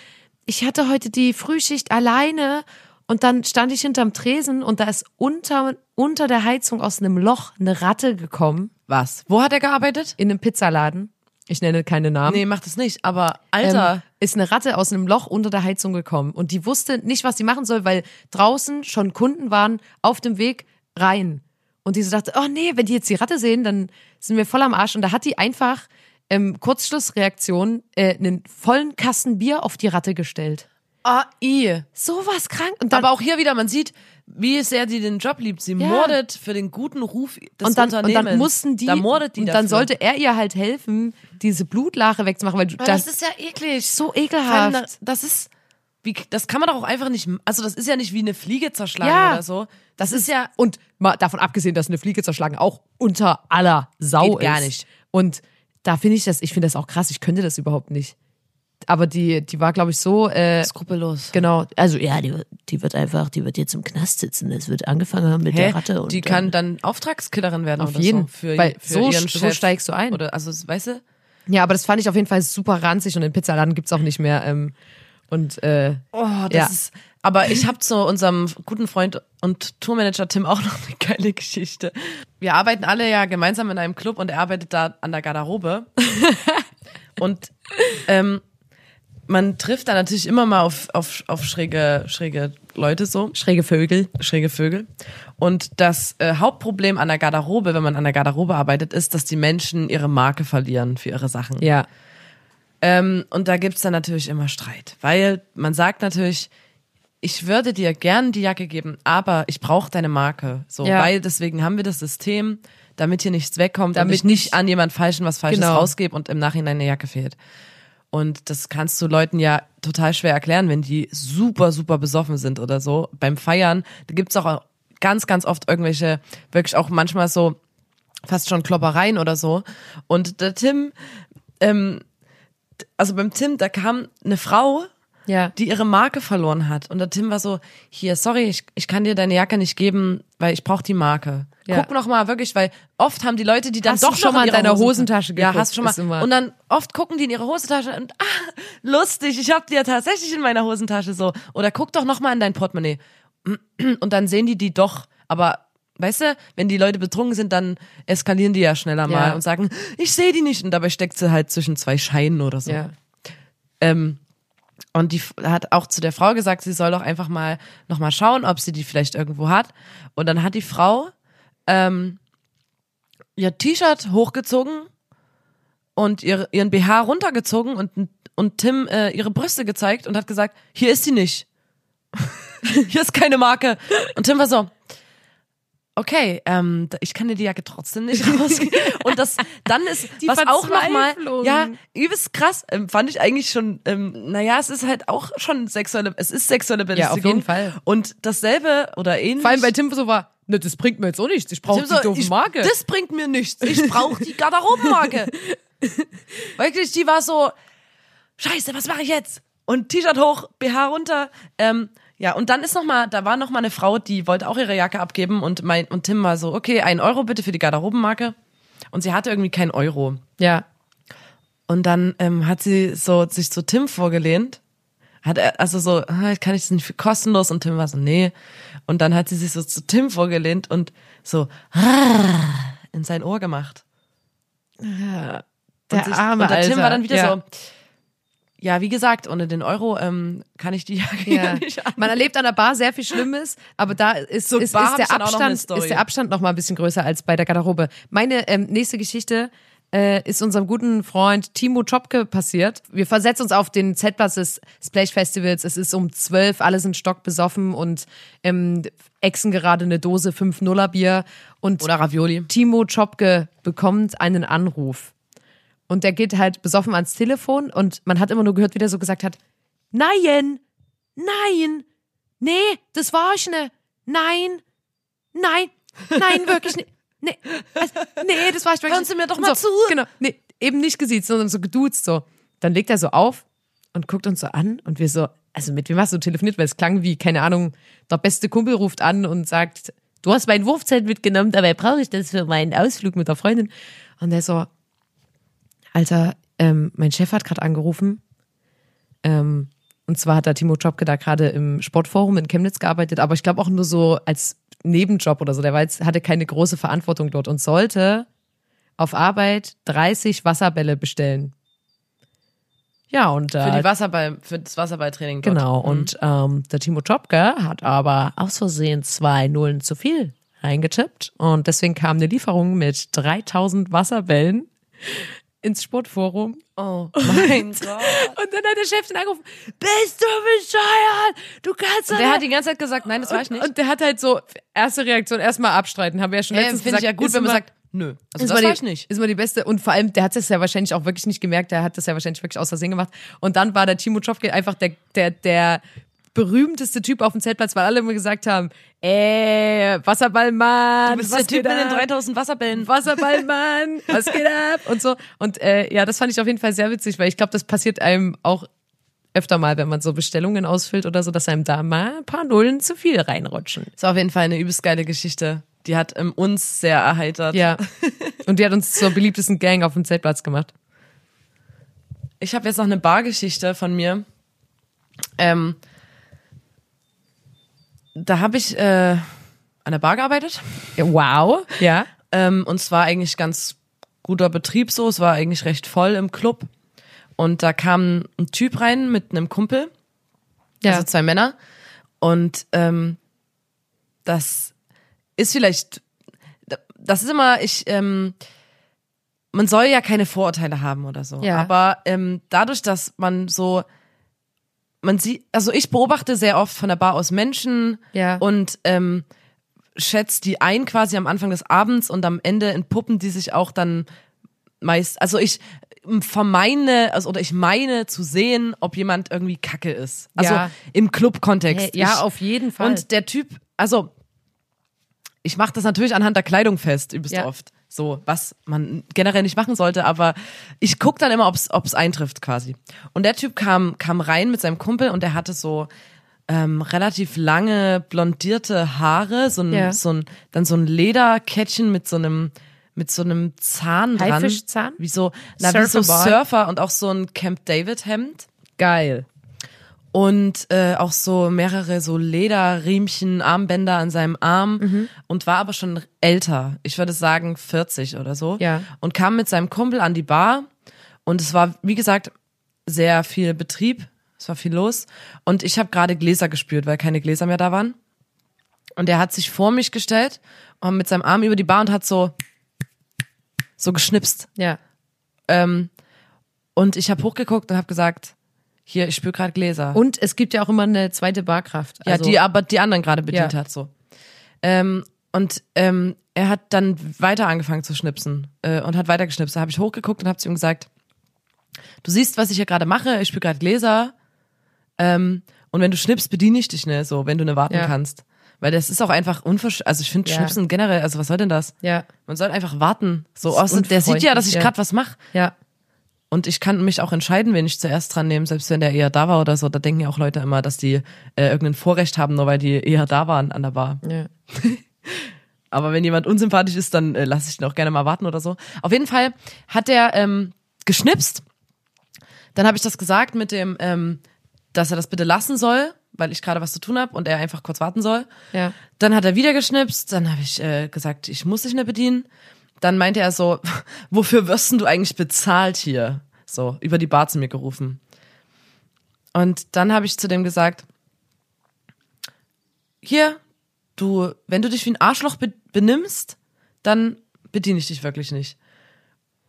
ich hatte heute die Frühschicht alleine und dann stand ich hinterm Tresen und da ist unter, unter der Heizung aus einem Loch eine Ratte gekommen Was? Wo hat er gearbeitet? in einem Pizzaladen. Ich nenne keine Namen. Nee, macht es nicht. Aber Alter, Ähm, ist eine Ratte aus einem Loch unter der Heizung gekommen und die wusste nicht, was sie machen soll, weil draußen schon Kunden waren auf dem Weg rein. Und die so dachte, oh nee, wenn die jetzt die Ratte sehen, dann sind wir voll am Arsch. Und da hat die einfach ähm, Kurzschlussreaktion äh, einen vollen Kasten Bier auf die Ratte gestellt. ah, i. Sowas krank. Und dann, Aber auch hier wieder, man sieht, wie sehr sie den Job liebt. Sie Ja. mordet für den guten Ruf des und dann, und Unternehmens. dann mussten die, da mordet die und dann dafür. sollte er ihr halt helfen, diese Blutlache wegzumachen, weil du, das, das ist ja eklig. so allem, ekelhaft. da- Das ist, wie, das kann man doch auch einfach nicht, also das ist ja nicht wie eine Fliege zerschlagen Ja. oder so. Das ist ja und mal davon abgesehen, dass eine Fliege zerschlagen auch unter aller Sau Geht gar ist. nicht. Und da finde ich das, ich finde das auch krass. Ich könnte das überhaupt nicht. Aber die, die war, glaube ich, so äh, skrupellos. genau. Also ja, die, die wird einfach, die wird jetzt im Knast sitzen. Es wird angefangen haben mit Hä? der Ratte und die kann dann Auftragskillerin werden Auf jeden. so. Für, Weil für so- ihren so Chef. steigst du ein. Oder, also, weißt du? ja, aber das fand ich auf jeden Fall super ranzig und den Pizzaladen gibt's auch nicht mehr. Ähm, und äh, Oh, das Ja. ist. Aber ich habe zu unserem guten Freund und Tourmanager Tim auch [laughs] noch eine geile Geschichte. Wir arbeiten alle ja gemeinsam in einem Club und er arbeitet da an der Garderobe. [laughs] und ähm, man trifft da natürlich immer mal auf, auf, auf schräge, schräge Leute so, schräge Vögel. schräge Vögel. Und das äh, Hauptproblem an der Garderobe, wenn man an der Garderobe arbeitet, ist, dass die Menschen ihre Marke verlieren für ihre Sachen. Ja. Ähm, und da gibt's dann natürlich immer Streit, weil man sagt natürlich, ich würde dir gern die Jacke geben, aber ich brauche deine Marke. So, Ja. weil deswegen haben wir das System, damit hier nichts wegkommt, damit ich nicht an jemand Falschen was Falsches Genau. rausgebe und im Nachhinein eine Jacke fehlt. Und das kannst du Leuten ja total schwer erklären, wenn die super, super besoffen sind oder so. Beim Feiern, da gibt's auch ganz, ganz oft irgendwelche, wirklich auch manchmal so fast schon Kloppereien oder so. Und der Tim, ähm, also beim Tim, da kam eine Frau, Ja. die ihre Marke verloren hat. Und der Tim war so, hier, sorry, ich, ich kann dir deine Jacke nicht geben, weil ich brauche die Marke. Ja. Guck noch mal wirklich, weil oft haben die Leute, die dann Hast doch schon mal in deiner Hosentasche Ja, geguckt? hast du schon mal. Und dann oft gucken die in ihre Hosentasche und ah, lustig, ich habe die ja tatsächlich in meiner Hosentasche so. Oder guck doch noch mal in dein Portemonnaie. [clears throat] Und dann sehen die die doch, aber Weißt du, wenn die Leute betrunken sind, dann eskalieren die ja schneller mal Ja. und sagen, ich sehe die nicht. Und dabei steckt sie halt zwischen zwei Scheinen oder so. Ja. Ähm, und die hat auch zu der Frau gesagt, sie soll doch einfach mal noch mal schauen, ob sie die vielleicht irgendwo hat. Und dann hat die Frau ähm, ihr T-Shirt hochgezogen und ihr, ihren BH runtergezogen und, und Tim äh, ihre Brüste gezeigt und hat gesagt, hier ist sie nicht. [laughs] hier ist keine Marke. Und Tim war so, okay, ähm, ich kann dir die Jacke trotzdem nicht [laughs] rausgeben. Und das dann ist, Die was auch noch mal, Verzweiflung. ja, übelst krass, ähm, fand ich eigentlich schon, ähm, naja, es ist halt auch schon sexuelle, es ist sexuelle Belästigung. jeden Fall. Und dasselbe oder ähnlich. Vor allem bei Tim so war, ne, das bringt mir jetzt auch nichts. Ich brauche die so, doofe Marke. Das bringt mir nichts. Ich brauche die Garderobenmarke. [laughs] Wirklich, die war so, scheiße, was mache ich jetzt? Und T-Shirt hoch, BH runter. Ähm, ja, und dann ist noch mal, da war noch mal eine Frau, die wollte auch ihre Jacke abgeben und mein und Tim war so, okay, ein Euro bitte für die Garderobenmarke. Und sie hatte irgendwie kein Euro. ja. Und dann ähm, hat sie so sich zu Tim vorgelehnt. Hat er, also so, ah, kann ich das nicht für kostenlos? Und Tim war so, nee. Und dann hat sie sich so zu Tim vorgelehnt und so in sein Ohr gemacht. Der und sich, arme und der Tim Alter. war dann wieder ja. so, ja, wie gesagt, ohne den Euro ähm, kann ich die Jacke [laughs] Ja. nicht an. Man erlebt an der Bar sehr viel Schlimmes, aber da ist, Zur ist, ist, der Abstand, ist der Abstand noch mal ein bisschen größer als bei der Garderobe. Meine ähm, nächste Geschichte äh, ist unserem guten Freund Timo Chopke passiert. Wir versetzen uns auf den Z-Platz des Splash Festivals. Es ist um zwölf, alle sind stockbesoffen und ähm, exen gerade eine Dose 5 Nuller Bier und Oder Ravioli. Timo Chopke bekommt einen Anruf. Und der geht halt besoffen ans Telefon und man hat immer nur gehört, wie der so gesagt hat, nein, nein, nee, das war ich ne, nein, nein, nein, wirklich nicht. Nee, also, nee, das war ich wirklich Hören Sie mir doch mal so, zu. Genau, nee, eben nicht gesiezt, sondern so geduzt so. Dann legt er so auf und guckt uns so an und wir so, also mit wem hast du telefoniert? Weil es klang wie, keine Ahnung, der beste Kumpel ruft an und sagt, du hast mein Wurfzelt mitgenommen, dabei brauche ich das für meinen Ausflug mit der Freundin. Und er so, Alter, ähm, mein Chef hat gerade angerufen. Ähm, und zwar hat da Timo Jobke da gerade im Sportforum in Chemnitz gearbeitet, aber ich glaube auch nur so als Nebenjob oder so. Der war jetzt, hatte keine große Verantwortung dort und sollte auf Arbeit 30 Wasserbälle bestellen. Ja, und Für, äh, die Wasserball, für das Wasserballtraining. dort. Genau, und ähm, der Timo Topke hat aber aus Versehen zwei Nullen zu viel reingetippt und deswegen kam eine Lieferung mit 3000 Wasserbällen ins Sportforum. Oh [laughs] mein Gott. Und dann hat der Chef den angerufen, bist du bescheuert? Du kannst doch Der hat die ganze Zeit gesagt, nein, das war ich nicht. Und der hat halt so, erste Reaktion, erstmal abstreiten, haben wir ja schon Äh, letztens Finde ich gesagt. ja gut, wenn man immer- sagt, nö. Also ist das war ich nicht. Ist mal die beste. Und vor allem, der hat es ja wahrscheinlich auch wirklich nicht gemerkt. Der hat das ja wahrscheinlich wirklich aus Versehen gemacht. Und dann war der Timo Tschofke einfach der, der, der berühmteste Typ auf dem Zeltplatz, weil alle immer gesagt haben, ey, Wasserballmann, Du bist was der Typ mit den ab? 3000 Wasserbällen. Wasserballmann, [laughs] was geht ab? Und so. Und äh, ja, das fand ich auf jeden Fall sehr witzig, weil ich glaube, das passiert einem auch öfter mal, wenn man so Bestellungen ausfüllt oder so, dass einem da mal ein paar Nullen zu viel reinrutschen. Das war auf jeden Fall eine übelst geile Geschichte. Die hat ähm, uns sehr erheitert. Ja. [laughs] Und die hat uns zur beliebtesten Gang auf dem Zeltplatz gemacht. Ich habe jetzt noch eine Bargeschichte von mir. Ähm, da habe ich äh, an der Bar gearbeitet. Wow. Ja. Ähm, und es war eigentlich ganz guter Betrieb so. Es war eigentlich recht voll im Club. Und da kam ein Typ rein mit einem Kumpel, Ja. also zwei Männer. Und ähm, das ist vielleicht, das ist immer, ich, ähm, man soll ja keine Vorurteile haben oder so. Ja. Aber ähm, dadurch, dass man so, man sieht, also ich beobachte sehr oft von der Bar aus Menschen Ja. und ähm, schätzt die ein quasi am Anfang des Abends und am Ende entpuppen die sich auch dann meist, also ich vermeine, also oder ich meine zu sehen, ob jemand irgendwie kacke ist. Also Ja. im Club-Kontext. ja, Ich- auf jeden Fall. und der Typ, also ich mache das natürlich anhand der Kleidung fest, übelst Ja. oft. So, was man generell nicht machen sollte, aber ich guck dann immer, ob's ob's eintrifft quasi. Und der Typ kam, kam rein mit seinem Kumpel und der hatte so ähm, relativ lange blondierte Haare, so ein, Ja. so ein, dann so ein Lederkettchen mit so einem, mit so einem Zahn dran. Haifischzahn? Wie so, na, wie so? Surfer und auch so ein Camp David Hemd Geil. Und äh, auch so mehrere so Lederriemchen, Armbänder an seinem Arm Mhm. und war aber schon älter. Ich würde sagen 40 oder so. Ja. Und kam mit seinem Kumpel an die Bar und es war, wie gesagt, sehr viel Betrieb. Es war viel los. Und ich habe gerade Gläser gespürt, weil keine Gläser mehr da waren. Und er hat sich vor mich gestellt und mit seinem Arm über die Bar und hat so so geschnipst. Ja. Ähm, und ich habe hochgeguckt und habe gesagt, hier, ich spüre gerade Gläser. Und es gibt ja auch immer eine zweite Barkraft. Ja, Also, die aber die anderen gerade bedient Ja. hat so. Ähm, und ähm, er hat dann weiter angefangen zu schnipsen äh, und hat weiter geschnipst. Da habe ich hochgeguckt und habe zu ihm gesagt, du siehst, was ich hier gerade mache, ich spiele gerade Gläser ähm, und wenn du schnippst, bediene ich dich ne, so, wenn du ne warten Ja. kannst. Weil das ist auch einfach unversch... Also ich finde Ja. Schnipsen generell, also was soll denn das? Ja. Man soll einfach warten. So, außer, der sieht ja, dass ich ja. gerade was mache. Ja. Und ich kann mich auch entscheiden, wen ich zuerst dran nehme, selbst wenn der eher da war oder so. Da denken ja auch Leute immer, dass die äh, irgendein Vorrecht haben, nur weil die eher da waren an der Bar. Ja. [laughs] Aber wenn jemand unsympathisch ist, dann äh, lasse ich ihn auch gerne mal warten oder so. Auf jeden Fall hat der ähm, geschnipst. Dann habe ich das gesagt mit dem, ähm, dass er das bitte lassen soll, weil ich gerade was zu tun habe und er einfach kurz warten soll. Ja. Dann hat er wieder geschnipst, dann habe ich äh, gesagt, ich muss dich nicht bedienen. Dann meinte er so, [laughs] wofür wirst denn du eigentlich bezahlt hier? So, über die Bar zu mir gerufen. Und dann habe ich zu dem gesagt, hier, du, wenn du dich wie ein Arschloch be benimmst, dann bediene ich dich wirklich nicht.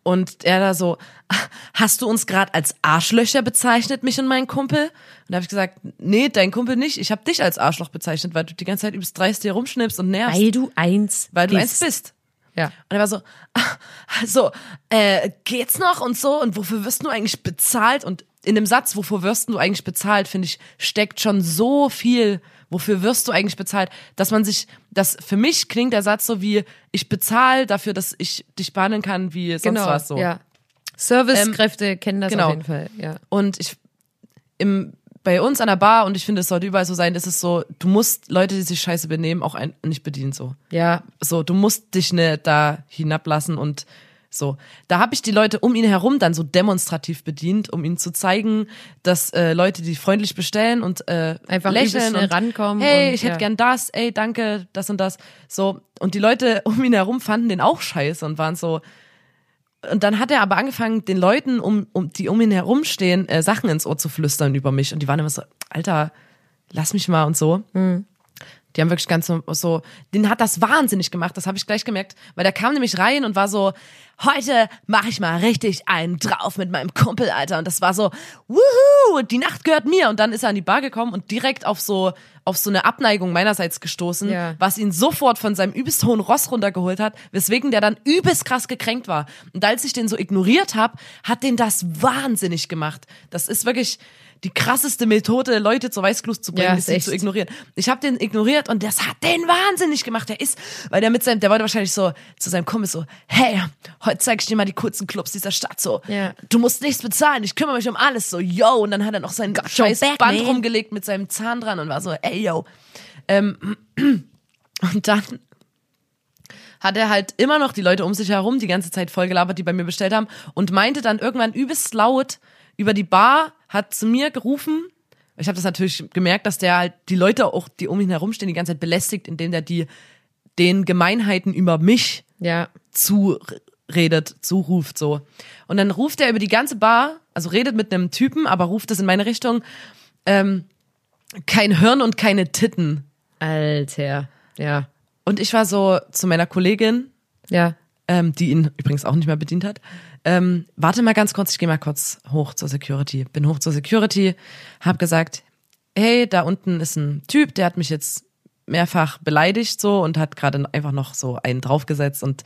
Und er da so, [laughs] hast du uns gerade als Arschlöcher bezeichnet, mich und meinen Kumpel? Und da habe ich gesagt, nee, dein Kumpel nicht. Ich habe dich als Arschloch bezeichnet, weil du die ganze Zeit übelst dreist hier rumschnippst und nervst. Weil du eins weil du bist. eins bist. Ja. Und er war so, ah, [laughs] so, äh, geht's noch und so und wofür wirst du eigentlich bezahlt? Und in dem Satz, wofür wirst du eigentlich bezahlt, finde ich, steckt schon so viel, wofür wirst du eigentlich bezahlt, dass man sich, das für mich klingt der Satz so wie, ich bezahle dafür, dass ich dich behandeln kann wie sonst genau, was so. ja. Servicekräfte kennen das genau. auf jeden Fall, ja. Und ich im bei uns an der Bar und ich finde, es sollte überall so sein, ist es so, du musst Leute, die sich scheiße benehmen, auch ein, nicht bedienen so. Ja, So, du musst dich ne da hinablassen und so. Da habe ich die Leute um ihn herum dann so demonstrativ bedient, um ihnen zu zeigen, dass äh, Leute, die freundlich bestellen und äh, Einfach lächeln und rankommen Hey, und- ich hätte ja. gern das, ey, danke, das und das. So. Und die Leute um ihn herum fanden den auch scheiße und waren so, und dann hat er aber angefangen, den Leuten, um, um, die um ihn herumstehen, äh, Sachen ins Ohr zu flüstern über mich. Und die waren immer so, Alter, lass mich mal und so. Die haben wirklich ganz so, so, den hat das wahnsinnig gemacht, das habe ich gleich gemerkt, weil der kam nämlich rein und war so, heute mache ich mal richtig einen drauf mit meinem Kumpel, Alter. Und das war so, wuhu, die Nacht gehört mir. Und dann ist er an die Bar gekommen und direkt auf so, auf so eine Abneigung meinerseits gestoßen, Ja. was ihn sofort von seinem übelst hohen Ross runtergeholt hat, weswegen der dann übelst krass gekränkt war. Und als ich den so ignoriert habe, hat den das wahnsinnig gemacht. Das ist wirklich die krasseste Methode, Leute zur Weißglut zu bringen, Ja, ist echt. zu ignorieren. Ich habe den ignoriert und das hat den wahnsinnig gemacht. Der ist, weil der mit seinem, der wollte wahrscheinlich so zu seinem Kumpel so, hey, heute zeig ich dir mal die kurzen Clubs dieser Stadt so. Ja. Du musst nichts bezahlen, ich kümmere mich um alles so, yo. Und dann hat er noch sein scheiß back, Band man. rumgelegt mit seinem Zahn dran und war so, ey, yo. Ähm, [clears throat] und dann hat er halt immer noch die Leute um sich herum die ganze Zeit vollgelabert, die bei mir bestellt haben und meinte dann irgendwann übelst laut über die Bar, hat zu mir gerufen. Ich habe das natürlich gemerkt, dass der halt die Leute auch, die um ihn herumstehen, die ganze Zeit belästigt, indem der die den Gemeinheiten über mich ja. zuredet, zuruft so. Und dann ruft er über die ganze Bar, also redet mit einem Typen, aber ruft es in meine Richtung, ähm, kein Hirn und keine Titten. Alter. Ja. Und ich war so zu meiner Kollegin, Ja. ähm, die ihn übrigens auch nicht mehr bedient hat. Ähm, warte mal ganz kurz, ich gehe mal kurz hoch zur Security. Bin hoch zur Security, hab gesagt, hey, da unten ist ein Typ, der hat mich jetzt mehrfach beleidigt so und hat gerade einfach noch so einen draufgesetzt und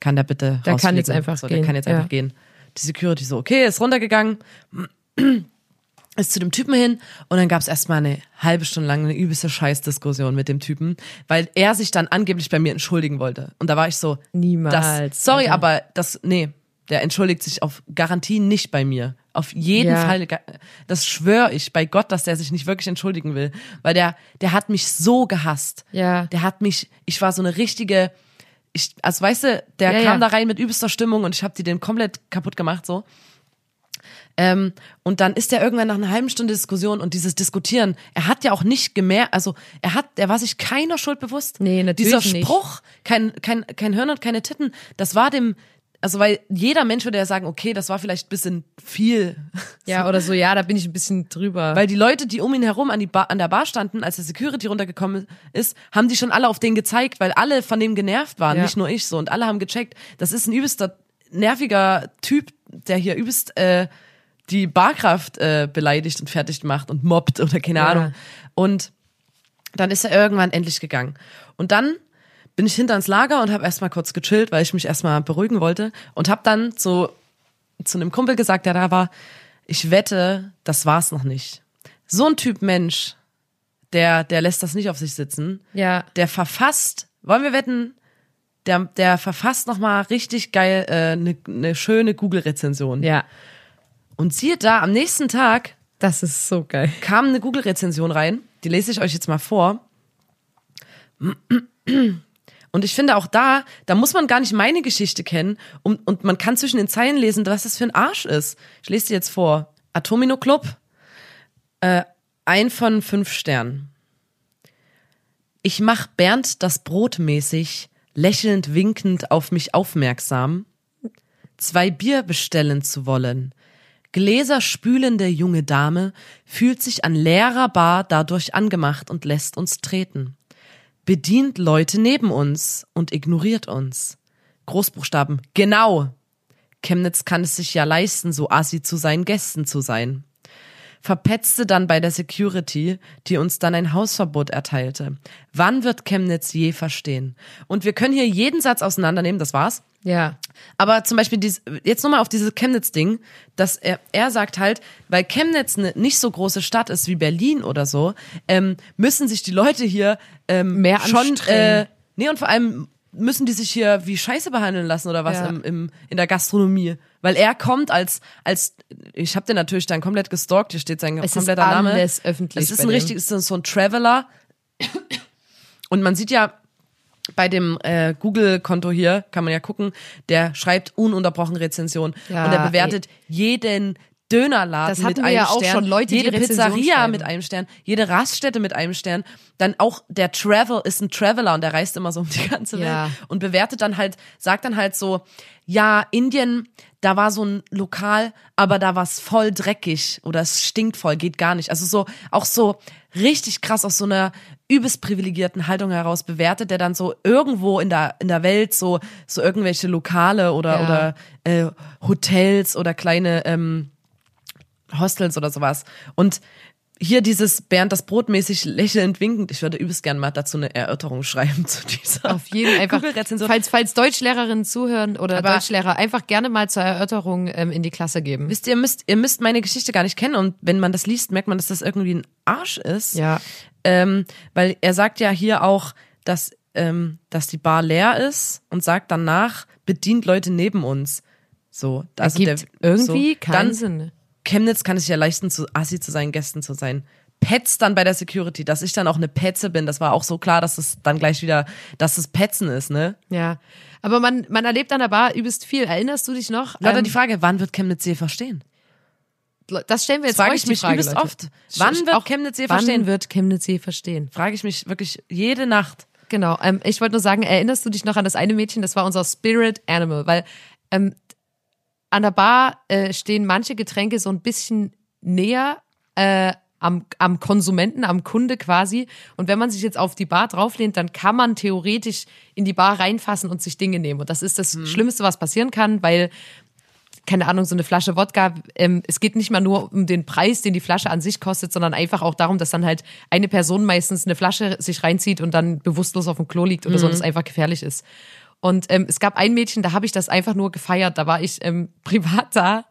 kann der bitte Der kann jetzt einfach so, gehen, Der kann jetzt ja. einfach gehen. Die Security so, okay, ist runtergegangen, [clears throat] ist zu dem Typen hin und dann gab es erstmal eine halbe Stunde lang eine übelste Scheißdiskussion mit dem Typen, weil er sich dann angeblich bei mir entschuldigen wollte. Und da war ich so, Niemals, das, sorry, Alter. aber das, nee, der entschuldigt sich auf Garantie nicht bei mir. Auf jeden Ja. Fall, das schwöre ich bei Gott, dass der sich nicht wirklich entschuldigen will, weil der, der hat mich so gehasst. Ja. Der hat mich, ich war so eine richtige, ich, also weißt du, der Ja, kam ja. da rein mit übelster Stimmung und ich habe die den komplett kaputt gemacht so. Ähm, und dann ist er irgendwann nach einer halben Stunde Diskussion und dieses Diskutieren, er hat ja auch nicht gemerkt, also er hat, er war sich keiner Schuld bewusst. Nee, natürlich Dieser nicht. Spruch, kein, kein, kein Hirn und keine Titten, das war dem, also weil jeder Mensch würde ja sagen, okay, das war vielleicht ein bisschen viel. Ja, oder so, ja, da bin ich ein bisschen drüber. Weil die Leute, die um ihn herum an, die Bar, an der Bar standen, als der Security runtergekommen ist, haben die schon alle auf den gezeigt, weil alle von dem genervt waren, Ja. nicht nur ich so. Und alle haben gecheckt, das ist ein übelster, nerviger Typ, der hier übelst äh, die Barkraft äh, beleidigt und fertig macht und mobbt oder keine Ja. Ahnung. Und dann ist er irgendwann endlich gegangen. Und dann bin ich hinter ins Lager und habe erstmal kurz gechillt, weil ich mich erstmal beruhigen wollte. Und habe dann zu, zu einem Kumpel gesagt, der da war, ich wette, das war's noch nicht. So ein Typ Mensch, der, der lässt das nicht auf sich sitzen. ja. Der verfasst, wollen wir wetten, der, der verfasst nochmal richtig geil eine äh, ne- ne schöne Google-Rezension. Ja. Und siehe da, am nächsten Tag Das ist so geil. kam eine Google-Rezension rein. Die lese ich euch jetzt mal vor. Und ich finde auch da, da muss man gar nicht meine Geschichte kennen um, und man kann zwischen den Zeilen lesen, was das für ein Arsch ist. Ich lese die jetzt vor. Atomino Club, äh, ein von fünf Sternen. Ich mach Bernd das Brot mäßig, lächelnd winkend auf mich aufmerksam, zwei Bier bestellen zu wollen. Gläser spülende junge Dame fühlt sich an leerer Bar dadurch angemacht und lässt uns treten. Bedient Leute neben uns und ignoriert uns. Großbuchstaben. Genau. Chemnitz kann es sich ja leisten, so assi zu seinen Gästen zu sein. Verpetzte dann bei der Security, die uns dann ein Hausverbot erteilte. Wann wird Chemnitz je verstehen? Und wir können hier jeden Satz auseinandernehmen, das war's. Ja. Aber zum Beispiel, dies, jetzt nochmal auf dieses Chemnitz-Ding, dass er, er sagt halt, weil Chemnitz eine nicht so große Stadt ist wie Berlin oder so, ähm, müssen sich die Leute hier ähm, Mehr schon, anstrengen. äh, nee, und vor allem müssen die sich hier wie Scheiße behandeln lassen oder was Ja. im, im, in der Gastronomie. Weil er kommt als, als ich habe den natürlich dann komplett gestalkt, hier steht sein Es ist kompletter Name. alles öffentlich Es ist ein richtig, ist so ein Traveler. Und man sieht ja bei dem äh, Google-Konto hier, kann man ja gucken, der schreibt ununterbrochen Rezensionen. Ja, und er bewertet jeden Dönerladen Das mit einem ja auch Stern, schon, Leute, jede Pizzeria schreiben. mit einem Stern, jede Raststätte mit einem Stern. Dann auch der Travel ist ein Traveler und der reist immer so um die ganze Ja. Welt und bewertet dann halt, sagt dann halt so, ja, Indien, da war so ein Lokal, aber da war es voll dreckig oder es stinkt voll, geht gar nicht. Also so, auch so richtig krass aus so einer übelst privilegierten Haltung heraus bewertet, der dann so irgendwo in der, in der Welt so, so irgendwelche Lokale oder, Ja. oder äh, Hotels oder kleine ähm, Hostels oder sowas. Und hier dieses Bernd das Brot mäßig lächelnd winkend. Ich würde übelst gern mal dazu eine Erörterung schreiben zu dieser Auf jeden einfach. Falls, falls Deutschlehrerinnen zuhören oder Aber- Deutschlehrer, einfach gerne mal zur Erörterung ähm, in die Klasse geben. Wisst ihr, ihr müsst, ihr müsst meine Geschichte gar nicht kennen und wenn man das liest, merkt man, dass das irgendwie ein Arsch ist. Ja. Ähm, weil er sagt ja hier auch, dass, ähm, dass die Bar leer ist und sagt danach, bedient Leute neben uns. So, also Ergibt irgendwie so. keinen Dann, Sinn. Chemnitz kann es sich ja leisten, zu assi zu seinen Gästen zu sein. Petz dann bei der Security, dass ich dann auch eine Petze bin, das war auch so klar, dass es dann gleich wieder, dass es Petzen ist, ne? Ja. Aber man, man erlebt an der Bar übelst viel. Erinnerst du dich noch? Leider Ähm, die Frage, wann wird Chemnitz je verstehen? das stellen wir jetzt Das frage ich mich Frage, übelst Leute. oft. Wann wird Auch, Chemnitz je wann verstehen? wird Chemnitz je verstehen? Frage ich mich wirklich jede Nacht. Genau. Ähm, ich wollte nur sagen, erinnerst du dich noch an das eine Mädchen? Das war unser Spirit Animal, weil ähm, an der Bar äh, stehen manche Getränke so ein bisschen näher äh, am, am Konsumenten, am Kunde quasi. Und wenn man sich jetzt auf die Bar drauflehnt, dann kann man theoretisch in die Bar reinfassen und sich Dinge nehmen. Und das ist das Schlimmste, was passieren kann, weil keine Ahnung, so eine Flasche Wodka, ähm, es geht nicht mal nur um den Preis, den die Flasche an sich kostet, sondern einfach auch darum, dass dann halt eine Person meistens eine Flasche sich reinzieht und dann bewusstlos auf dem Klo liegt oder so, und das einfach gefährlich ist. Und ähm, es gab ein Mädchen, da habe ich das einfach nur gefeiert. Da war ich ähm, [laughs] privat da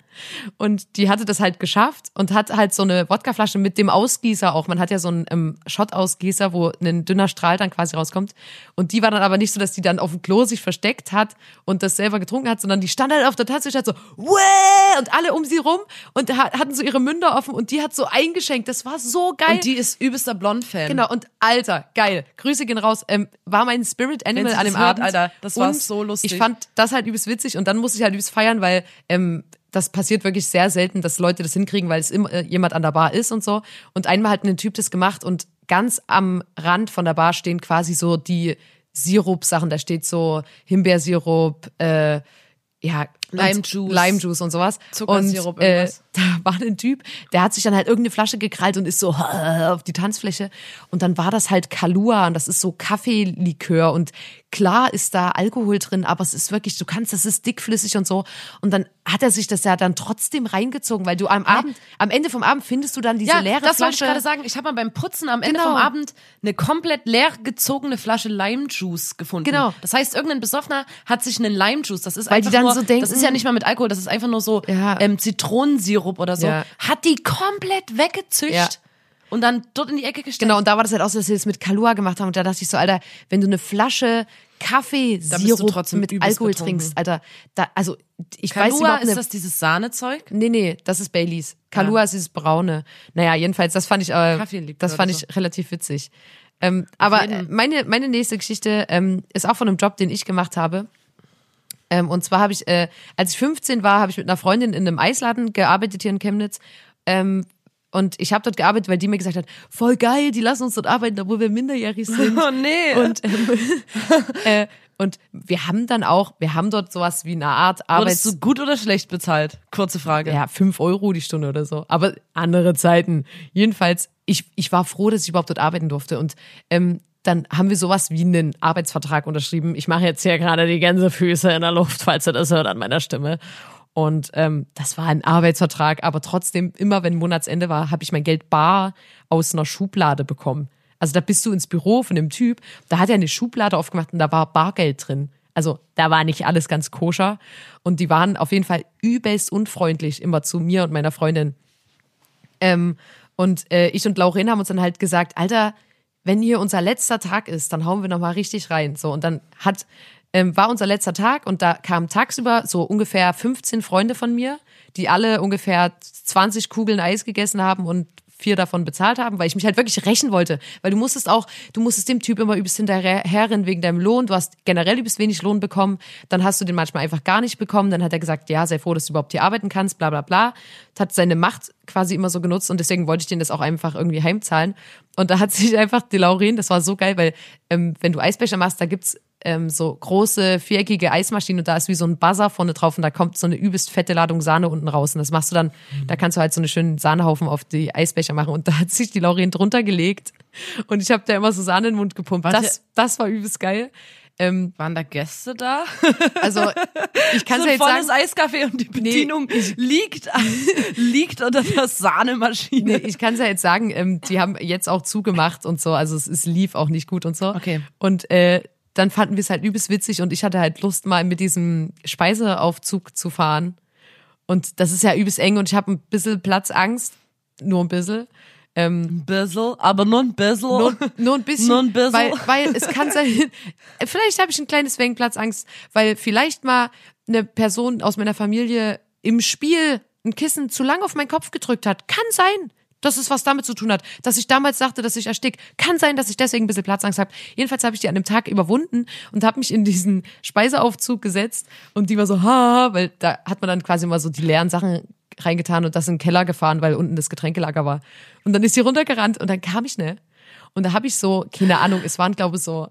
und die hatte das halt geschafft und hat halt so eine Wodkaflasche mit dem Ausgießer auch. Man hat ja so einen ähm, Shot-Ausgießer, wo ein dünner Strahl dann quasi rauskommt. Und die war dann aber nicht so, dass die dann auf dem Klo sich versteckt hat und das selber getrunken hat, sondern die stand halt auf der Tasse und hat so, Wäh! und alle um sie rum und ha- hatten so ihre Münder offen und die hat so eingeschenkt. Das war so geil. Und die ist übelster Blond-Fan. Genau, und Alter, geil. Grüße gehen raus. Ähm, war mein Spirit Animal an dem hört, Abend. Alter, das war so lustig. Ich fand das halt übelst witzig und dann musste ich halt übelst feiern, weil ähm, das passiert wirklich sehr selten, dass Leute das hinkriegen, weil es immer äh, jemand an der Bar ist und so. Und einmal hat ein Typ das gemacht und ganz am Rand von der Bar stehen quasi so die Sirup-Sachen. Da steht so Himbeersirup, äh, ja, Limejuice. Limejuice und sowas. Zuckersirup, und, äh, irgendwas. [laughs] da war ein Typ, der hat sich dann halt irgendeine Flasche gekrallt und ist so [laughs] auf die Tanzfläche. Und dann war das halt Kalua und das ist so Kaffeelikör und klar ist da Alkohol drin, aber es ist wirklich, du kannst, das ist dickflüssig und so. Und dann hat er sich das ja dann trotzdem reingezogen, weil du am Abend, am Ende vom Abend findest du dann diese ja, leere das wollte ich Flasche. gerade sagen. Ich habe mal beim Putzen am Ende Genau. vom Abend eine komplett leer gezogene Flasche Limejuice gefunden. Genau. Das heißt, irgendein Besoffener hat sich einen Limejuice, das ist Weil die einfach dann nur, so denken- das ist ja nicht mal mit Alkohol, das ist einfach nur so Ja. ähm, Zitronensirup oder so, Ja. hat die komplett weggezücht. Und dann dort in die Ecke gestellt. Genau, und da war das halt auch so, dass sie das mit Kalua gemacht haben. Und da dachte ich so, Alter, wenn du eine Flasche Kaffeesirup trotzdem mit Alkohol betrunken. trinkst, Alter, da, also ich weiß Kalua, überhaupt ist nicht. das dieses Sahnezeug? Nee, nee, das ist Baileys. Kalua ist dieses braune. Naja, jedenfalls, das fand ich, äh, das fand ich relativ witzig. Ähm, aber jeden. äh, meine, meine nächste Geschichte ähm, ist auch von einem Job, den ich gemacht habe. Ähm, und zwar habe ich, äh, als ich 15 war, habe ich mit einer Freundin in einem Eisladen gearbeitet hier in Chemnitz. Ähm, und ich habe dort gearbeitet, weil die mir gesagt hat, voll geil, die lassen uns dort arbeiten, obwohl wir minderjährig sind. [laughs] Oh nee. Und, ähm, [laughs] äh, und wir haben dann auch, wir haben dort sowas wie eine Art Wurdest Arbeits... du gut oder schlecht bezahlt? Kurze Frage. Ja, fünf Euro die Stunde oder so. Aber andere Zeiten. Jedenfalls, ich, ich war froh, dass ich überhaupt dort arbeiten durfte. Und ähm, dann haben wir sowas wie einen Arbeitsvertrag unterschrieben. Ich mache jetzt hier gerade die Gänsefüße in der Luft, falls ihr das hört an meiner Stimme. Und ähm, das war ein Arbeitsvertrag, aber trotzdem, immer wenn Monatsende war, habe ich mein Geld bar aus einer Schublade bekommen. Also da bist du ins Büro von dem Typ, da hat er eine Schublade aufgemacht und da war Bargeld drin. Also da war nicht alles ganz koscher. Und die waren auf jeden Fall übelst unfreundlich immer zu mir und meiner Freundin. Ähm, und äh, ich und Lauren haben uns dann halt gesagt, Alter, wenn hier unser letzter Tag ist, dann hauen wir nochmal richtig rein. So, und dann hat, ähm, war unser letzter Tag und da kamen tagsüber so ungefähr 15 Freunde von mir, die alle ungefähr 20 Kugeln Eis gegessen haben und vier davon bezahlt haben, weil ich mich halt wirklich rächen wollte. Weil du musstest auch, du musstest dem Typ immer übelst hinterherrennen wegen deinem Lohn. Du hast generell übelst wenig Lohn bekommen. Dann hast du den manchmal einfach gar nicht bekommen. Dann hat er gesagt, ja, sei froh, dass du überhaupt hier arbeiten kannst, bla bla bla. Hat seine Macht quasi immer so genutzt und deswegen wollte ich den das auch einfach irgendwie heimzahlen. Und da hat sich einfach die Lauren, das war so geil, weil ähm, wenn du Eisbecher machst, da gibt's ähm, so große viereckige Eismaschinen und da ist wie so ein Buzzer vorne drauf und da kommt so eine übelst fette Ladung Sahne unten raus und das machst du dann, da kannst du halt so einen schönen Sahnehaufen auf die Eisbecher machen und da hat sich die Lauren drunter gelegt und ich habe da immer so Sahne in den Mund gepumpt. Warte. Das, das war übelst geil. Ähm, Waren da Gäste da? also ich kann so ja jetzt volles sagen, Eiskaffee und die Bedienung liegt, liegt unter der Sahnemaschine. Nee, ich kann es ja jetzt sagen, ähm, die haben jetzt auch zugemacht und so, also es, es lief auch nicht gut und so. Okay. Und äh, dann fanden wir es halt übelst witzig und ich hatte halt Lust, mal mit diesem Speiseaufzug zu fahren. Und das ist ja übelst eng und ich habe ein bisschen Platzangst, nur ein bisschen. Ein bisschen, aber nur ein bisschen. Nur, nur ein bisschen. Nur ein bisschen. Weil, weil es kann sein, [laughs] vielleicht habe ich ein kleines wenig Platzangst, weil vielleicht mal eine Person aus meiner Familie im Spiel ein Kissen zu lang auf meinen Kopf gedrückt hat. Kann sein. Dass es was damit zu tun hat. Dass ich damals sagte, dass ich erstick. Kann sein, dass ich deswegen ein bisschen Platzangst habe. Jedenfalls habe ich die an dem Tag überwunden und habe mich in diesen Speiseaufzug gesetzt und die war so, ha, weil da hat man dann quasi mal so die leeren Sachen reingetan und das in den Keller gefahren, weil unten das Getränkelager war. Und dann ist sie runtergerannt und dann kam ich, ne? Und da habe ich so, keine Ahnung, es waren glaube ich so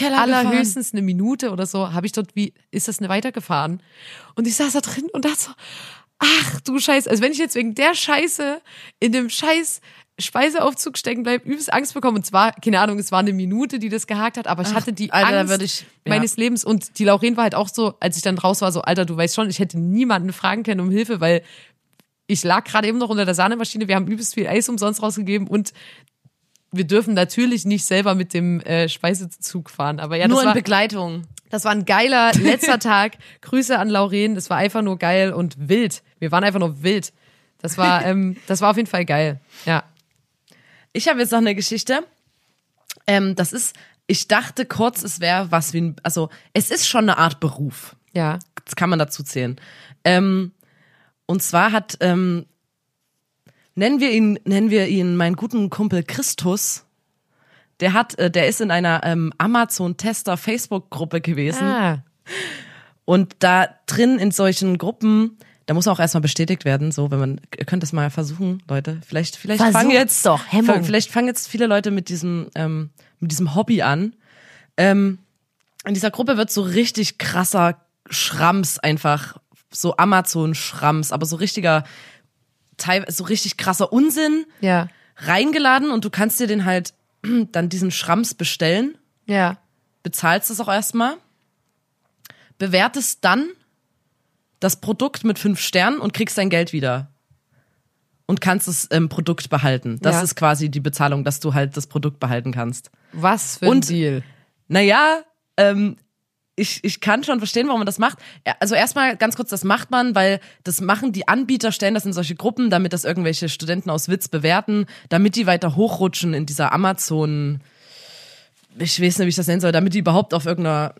allerhöchstens eine Minute oder so, habe ich dort wie, ist das eine weitergefahren? Und ich saß da drin und dachte so, ach du Scheiße, also wenn ich jetzt wegen der Scheiße in dem Scheiß Speiseaufzug stecken bleib, übelst Angst bekommen. Und zwar, keine Ahnung, es war eine Minute, die das gehakt hat, aber ich hatte die Alter, Angst ich- ja. meines Lebens. Und die Lauren war halt auch so, als ich dann raus war, so, Alter, du weißt schon, ich hätte niemanden fragen können um Hilfe, weil ich lag gerade eben noch unter der Sahnemaschine, wir haben übelst viel Eis umsonst rausgegeben und wir dürfen natürlich nicht selber mit dem äh, Speisezug fahren. Aber ja, Nur das in war, Begleitung. das war ein geiler letzter [laughs] Tag. Grüße an Lauren. Das war einfach nur geil und wild. Wir waren einfach nur wild. Das war, [laughs] ähm, das war auf jeden Fall geil. Ja. Ich habe jetzt noch eine Geschichte. Ähm, das ist, ich dachte kurz, es wäre was wie ein, also es ist schon eine Art Beruf. Ja. Das kann man dazu zählen. Ähm, und zwar hat, ähm, nennen wir ihn, nennen wir ihn meinen guten Kumpel Christus. Der hat, äh, der ist in einer ähm, Amazon-Tester Facebook-Gruppe gewesen. Ah. Und da drin in solchen Gruppen, da muss auch erstmal bestätigt werden, so, wenn man, ihr könnt das mal versuchen, Leute. Vielleicht, vielleicht fangen jetzt, doch, Hemmung. vielleicht fangen jetzt viele Leute mit diesem, ähm, mit diesem Hobby an. Ähm, in dieser Gruppe wird so richtig krasser Schrams einfach, so Amazon-Schrams, aber so richtiger, teilweise so richtig krasser Unsinn Ja. reingeladen und du kannst dir den halt [clears throat] dann diesen Schrams bestellen Ja. bezahlst es auch erstmal, bewertest dann das Produkt mit fünf Sternen und kriegst dein Geld wieder. Und kannst das ähm, Produkt behalten. Das Ja. ist quasi die Bezahlung, dass du halt das Produkt behalten kannst. Was für ein Und- Deal. Naja, ähm, ich, ich kann schon verstehen, warum man das macht. Also erstmal ganz kurz, das macht man, weil das machen die Anbieter, stellen das in solche Gruppen, damit das irgendwelche Studenten aus Witz bewerten, damit die weiter hochrutschen in dieser Amazon, ich weiß nicht, wie ich das nennen soll, damit die überhaupt auf irgendeiner,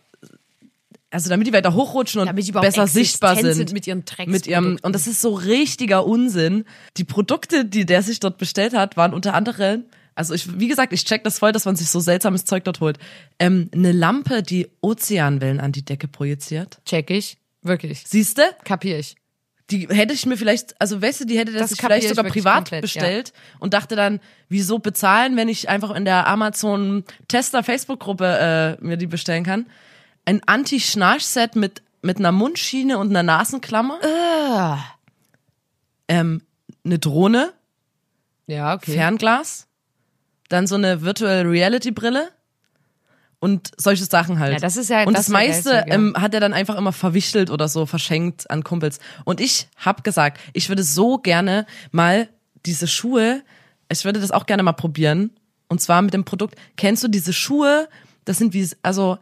also damit die weiter hochrutschen und Damit die überhaupt besser sichtbar sind. sind mit ihren mit ihrem. Und das ist so richtiger Unsinn. Die Produkte, die der sich dort bestellt hat, waren unter anderem, also ich, wie gesagt, ich check das voll, dass man sich so seltsames Zeug dort holt. Ähm, eine Lampe, die Ozeanwellen an die Decke projiziert. Check ich. Wirklich. Siehste? Kapier ich. Die hätte ich mir vielleicht, also weißt du, die hätte das, Das sich vielleicht ich sogar privat komplett, bestellt und dachte dann, wieso bezahlen, wenn ich einfach in der Amazon Tester Facebook-Gruppe äh, mir die bestellen kann. Ein Anti-Schnarch-Set mit, mit einer Mundschiene und einer Nasenklammer. Ähm, eine Drohne, Ja, okay. Fernglas, dann so eine Virtual Reality Brille und solche Sachen halt. Ja, das ist ja- und das das, meiste ja. ähm, hat er dann einfach immer verwichtelt oder so verschenkt an Kumpels. Und ich hab gesagt, ich würde so gerne mal diese Schuhe, ich würde das auch gerne mal probieren. Und zwar mit dem Produkt. Kennst du diese Schuhe? Das sind wie, also,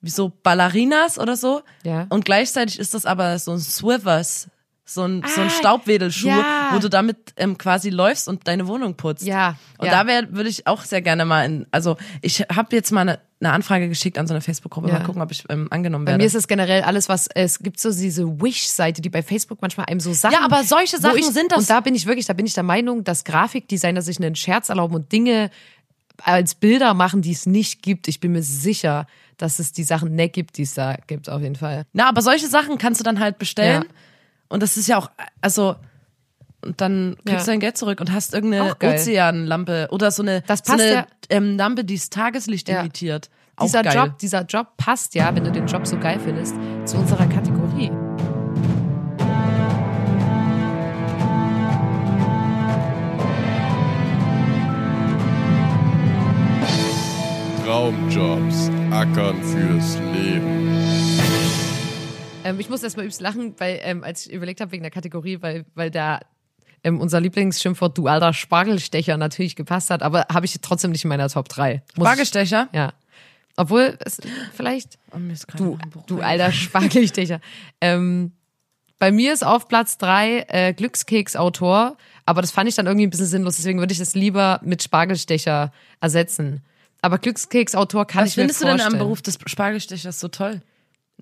wie so Ballerinas oder so. Ja. Und gleichzeitig ist das aber so ein Swivers. So ein, so ein Ah, Staubwedelschuh, ja. wo du damit ähm, quasi läufst und deine Wohnung putzt. Ja, Und ja. da würde ich auch sehr gerne mal in, also ich habe jetzt mal eine, eine Anfrage geschickt an so eine Facebook-Gruppe, Ja. mal gucken, ob ich ähm, angenommen Bei werde. mir ist es generell alles, was es gibt so diese Wish-Seite, die bei Facebook manchmal einem so Sachen. Ja, aber solche Sachen ich, sind das- Und da bin ich wirklich, da bin ich der Meinung, dass Grafikdesigner sich einen Scherz erlauben und Dinge als Bilder machen, die es nicht gibt. Ich bin mir sicher, dass es die Sachen nicht gibt, die es da gibt, auf jeden Fall. Na, aber solche Sachen kannst du dann halt bestellen. Ja. Und das ist ja auch, also, und dann kriegst Ja. du dein Geld zurück und hast irgendeine. Ozeanlampe oder so eine, Das so passt eine ja- ähm, Lampe, die das Tageslicht Ja. imitiert. Auch Dieser geil. Job, dieser Job passt ja, wenn du den Job so geil findest, zu unserer Kategorie. Traumjobs, Ackern fürs Leben. Ähm, ich muss erst mal übelst lachen, weil, ähm, als ich überlegt habe wegen der Kategorie, weil, weil da ähm, unser Lieblingsschimpfwort du alter Spargelstecher natürlich gepasst hat, aber habe ich trotzdem nicht in meiner Top 3. Muss Spargelstecher? Ich, ja. Obwohl, es, vielleicht, Oh, du, du alter Spargelstecher. ähm, bei mir ist auf Platz 3 äh, Glückskeks-Autor, aber das fand ich dann irgendwie ein bisschen sinnlos, deswegen würde ich es lieber mit Spargelstecher ersetzen. Aber Glückskeks-Autor kann Was ich mir findest du denn vorstellen. am Beruf des Spargelstechers so toll?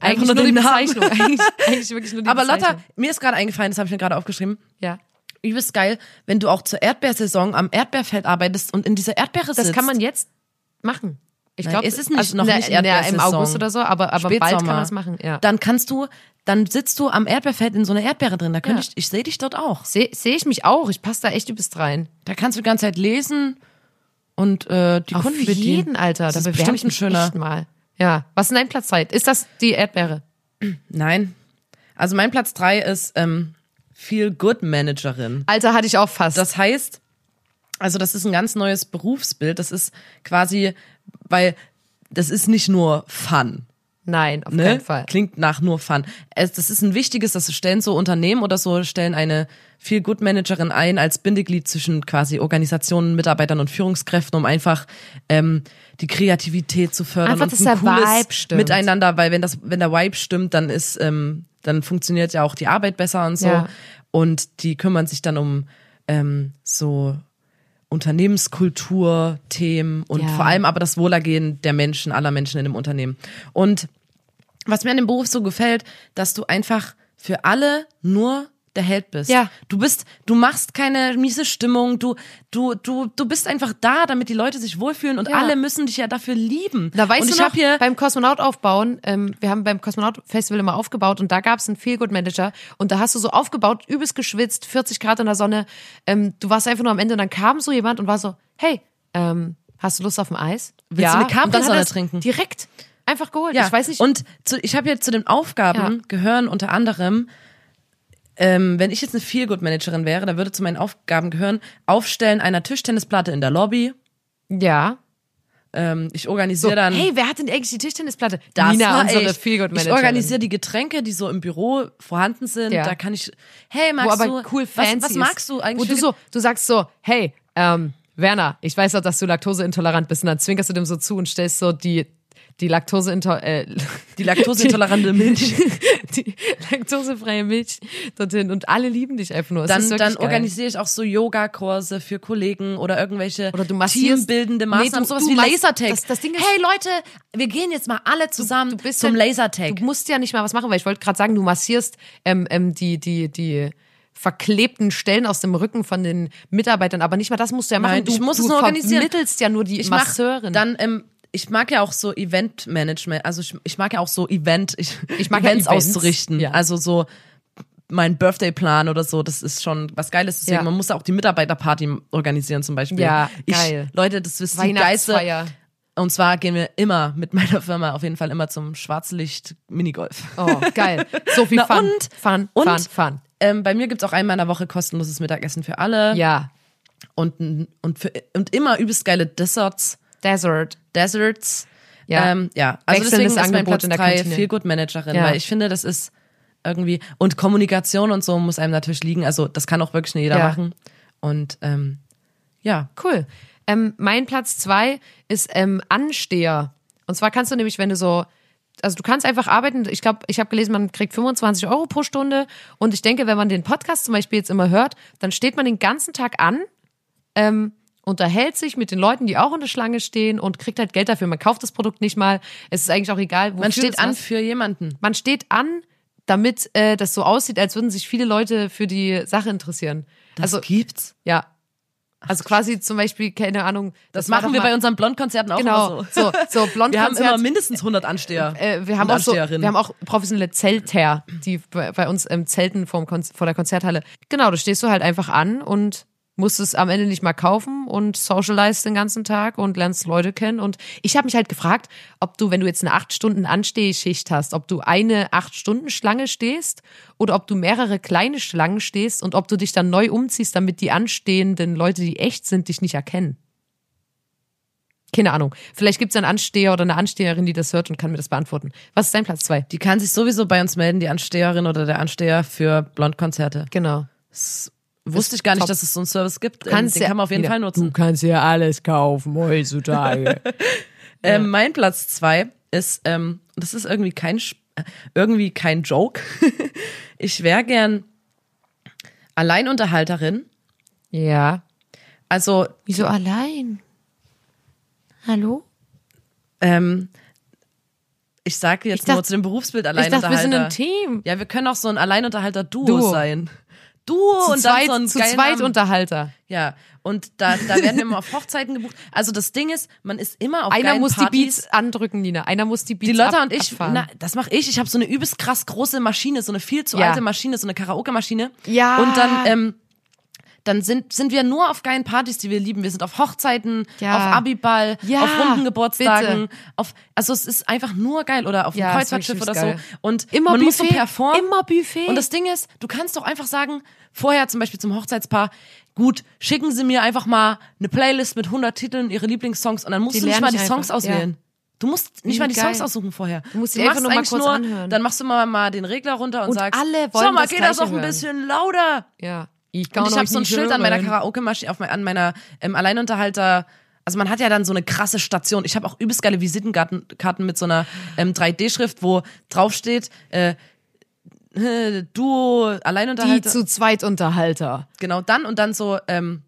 Eigentlich nur, die Bezeichnung. Eigentlich, eigentlich wirklich nur die Aber Bezeichnung. Lotta, mir ist gerade eingefallen, das habe ich mir gerade aufgeschrieben. Ja. Übelst geil, wenn du auch zur Erdbeersaison am Erdbeerfeld arbeitest und in dieser Erdbeere Das sitzt. kann man jetzt machen. Ich glaube, es ist nicht- noch nicht Im Erdbeersaison. August oder so, aber, aber bald kann man es machen. Ja. Dann kannst du, dann sitzt du am Erdbeerfeld in so einer Erdbeere drin. Da könnte Ja. ich, ich sehe dich dort auch. Sehe seh ich mich auch. Ich passe da echt übelst rein. Da kannst du die ganze Zeit lesen und äh, die Auf Kunden bedienen. jeden, Alter. Das da ist bestimmt ich ein schöner. mal. Ja. Was ist dein Platz 2? Ist das die Erdbeere? Nein. Also mein Platz drei ist ähm, Feel Good Managerin. Alter, hatte ich auch fast. Das heißt, also das ist ein ganz neues Berufsbild. Das ist quasi, weil das ist nicht nur Fun. Nein, auf Ne? keinen Fall. Klingt nach nur Fun. Es, das ist ein wichtiges, das stellen so Unternehmen oder so, stellen eine Feel Good Managerin ein als Bindeglied zwischen quasi Organisationen, Mitarbeitern und Führungskräften, um einfach ähm, die Kreativität zu fördern Einfach, und dass ein der cooles Vibe stimmt. Miteinander, weil wenn das, wenn der Vibe stimmt, dann ist, ähm, dann funktioniert ja auch die Arbeit besser und so. Ja. Und die kümmern sich dann um ähm, so Unternehmenskultur, Themen und Ja. vor allem aber das Wohlergehen der Menschen, aller Menschen in dem Unternehmen. Und was mir an dem Beruf so gefällt, dass du einfach für alle nur der Held bist. Ja. Du bist, du machst keine miese Stimmung, du, du, du, du bist einfach da, damit die Leute sich wohlfühlen und Ja. alle müssen dich ja dafür lieben. Da weißt und du ich noch, hier, beim Kosmonaut aufbauen, ähm, wir haben beim Kosmonaut Festival immer aufgebaut und da gab es einen Feelgood Manager und da hast du so aufgebaut, übelst geschwitzt, 40 Grad in der Sonne. Ähm, du warst einfach nur am Ende und dann kam so jemand und war so, hey, ähm, hast du Lust auf ein Eis? Willst du eine Capri-Sonne er es trinken? Direkt. Einfach geholt. ja, Ich weiß nicht. Und zu, ich habe jetzt zu den Aufgaben Ja. gehören unter anderem, ähm, wenn ich jetzt eine Feelgood-Managerin wäre, da würde zu meinen Aufgaben gehören, Aufstellen einer Tischtennisplatte in der Lobby. ja. Ähm, ich So, organisiere dann. hey, wer hat denn eigentlich die Tischtennisplatte? Das Nina, unsere Ich Managerin. organisiere die Getränke, die so im Büro vorhanden sind. Ja. Da kann ich, hey, wo magst aber du, cool was, fancy was ist. magst du eigentlich? Wo du so, du sagst so, hey, ähm, Werner, ich weiß doch, dass du laktoseintolerant bist und dann zwinkerst du dem so zu und stellst so die die Laktoseinto äh, die laktoseintolerante [laughs] Milch. [laughs] die laktosefreie Milch dorthin und alle lieben dich einfach nur. Es Dann, dann organisiere ich auch so Yoga-Kurse für Kollegen oder irgendwelche Oder du massierst- teambildende Nee, Maßnahmen, du- sowas du wie Lasertag. das- das Ding ist- hey Leute, wir gehen jetzt mal alle zusammen du bist zum ja- Lasertag. Du musst ja nicht mal was machen, weil ich wollte gerade sagen, du massierst ähm, ähm, die die die verklebten Stellen aus dem Rücken von den Mitarbeitern, aber nicht mal das musst du ja machen. Nein, du, ich muss du es nur organisieren. vermittelst ja nur die ich mach Masseurin. dann ähm, ich mag ja auch so Event-Management, also ich, ich mag ja auch so Event, ich, Ich mag ja Events, Events, auszurichten. ja. Also so mein Birthday-Plan oder so, das ist schon was Geiles. Deswegen, Ja. man muss auch die Mitarbeiterparty organisieren zum Beispiel. Ja, ich, geil. Leute, das ist die. Weihnachtsfeier. Und zwar gehen wir immer mit meiner Firma auf jeden Fall immer zum Schwarzlicht-Minigolf. Oh, geil. So viel [laughs] Na Fun. und? Fun, Und? Fun, Fun. Ähm, bei mir gibt's auch einmal in der Woche kostenloses Mittagessen für alle. Ja. Und, und, für, und immer übelst geile Desserts. Desert. Desserts. Ja. ähm, ja. also deswegen Wechselndes ist mein Angebot Platz in der viel gut Managerin, Ja. weil ich finde, das ist irgendwie und Kommunikation und so muss einem natürlich liegen. Also das kann auch wirklich jeder Ja. machen. Und ähm, ja, Cool. Ähm, mein Platz zwei ist ähm, Ansteher. Und zwar kannst du nämlich, wenn du so, also du kannst einfach arbeiten. Ich glaube, ich habe gelesen, man kriegt 25 Euro pro Stunde. Und ich denke, wenn man den Podcast zum Beispiel jetzt immer hört, dann steht man den ganzen Tag an, ähm, unterhält sich mit den Leuten, die auch in der Schlange stehen und kriegt halt Geld dafür. Man kauft das Produkt nicht mal. Es ist eigentlich auch egal, wofür man steht das an für jemanden. Man steht an, damit äh, das so aussieht, als würden sich viele Leute für die Sache interessieren. Das also gibt's. ja. Also quasi zum Beispiel, keine Ahnung. Das, war machen wir mal- bei unseren Blondkonzerten auch Genau, immer so. so, so [laughs] Wir haben immer mindestens 100 Ansteher. Äh, wir haben auch so, wir haben auch professionelle Zelter, die bei, bei uns ähm, zelten Kon vor der Konzerthalle. Genau, da stehst du halt einfach an und musst es am Ende nicht mal kaufen und socialize den ganzen Tag und lernst Leute kennen. Und ich habe mich halt gefragt, ob du, wenn du jetzt eine acht Stunden Anstehschicht hast, ob du eine acht Stunden Schlange stehst oder ob du mehrere kleine Schlangen stehst und ob du dich dann neu umziehst, damit die anstehenden Leute, die echt sind, dich nicht erkennen. Keine Ahnung. Vielleicht gibt es einen Ansteher oder eine Ansteherin, die das hört und kann mir das beantworten. Was ist dein Platz zwei? Die kann sich sowieso bei uns melden, die Ansteherin oder der Ansteher für Blondkonzerte. Genau. Wusste ich gar nicht, top. dass es so einen Service gibt. Kannst den ja- kann man auf jeden wieder. Fall nutzen. kannst ja alles kaufen heutzutage. [laughs] Ähm, mein Platz zwei ist, ähm, das ist irgendwie kein, äh, irgendwie kein Joke. [laughs] ich wäre gern Alleinunterhalterin. ja. Also, Wieso allein? Hallo? ähm, ich sage jetzt Ich dachte- nur zu dem Berufsbild Ich Alleinunterhalter. dachte, wir sind ein Team. Ja, wir können auch so ein Alleinunterhalter-Duo Duo. sein. Duo Zu und zweit, dann so ein zu zweit. Unterhalter. Ja, und da, da werden wir immer auf Hochzeiten gebucht. Also das Ding ist, man ist immer auf Einer muss Partys. die Beats andrücken, Nina. Einer muss die Beats Die Lotta ab, und ich, abfahren. na, das mache ich. Ich habe so eine übelst krass große Maschine, so eine viel zu Ja. alte Maschine, so eine Karaoke-Maschine. Ja. Und dann, ähm, dann sind, sind wir nur auf geilen Partys, die wir lieben. Wir sind auf Hochzeiten, Ja. auf Abiball, Ja, auf runden Geburtstagen, bitte. auf, also es ist einfach nur geil oder auf Ja, einem Kreuzfahrtschiff oder geil. so. Und Immer man muss so Buffet, performen. immer Buffet. Und das Ding ist, du kannst doch einfach sagen, vorher zum Beispiel zum Hochzeitspaar, gut, schicken Sie mir einfach mal eine Playlist mit 100 Titeln, Ihre Lieblingssongs und dann musst Die du nicht mal die ich Songs einfach, auswählen. Du musst nicht mal die geil. Songs aussuchen vorher. Du musst die machst einfach nur mal kurz anhören. Dann machst du mal, mal den Regler runter und, Und sagst, alle wollen so, mal das geht das auch ein bisschen lauter. ja. Ich Und ich habe so ein Schild an meiner hören. Karaoke-Maschine, mein, an meiner ähm, Alleinunterhalter. Also man hat ja dann so eine krasse Station. Ich habe auch übelst geile Visitenkarten Karten mit so einer ähm, 3D-Schrift, wo draufsteht, äh, [laughs] Duo, Die Alleinunterhalter. zu zweit Unterhalter. genau, dann und dann so, ähm,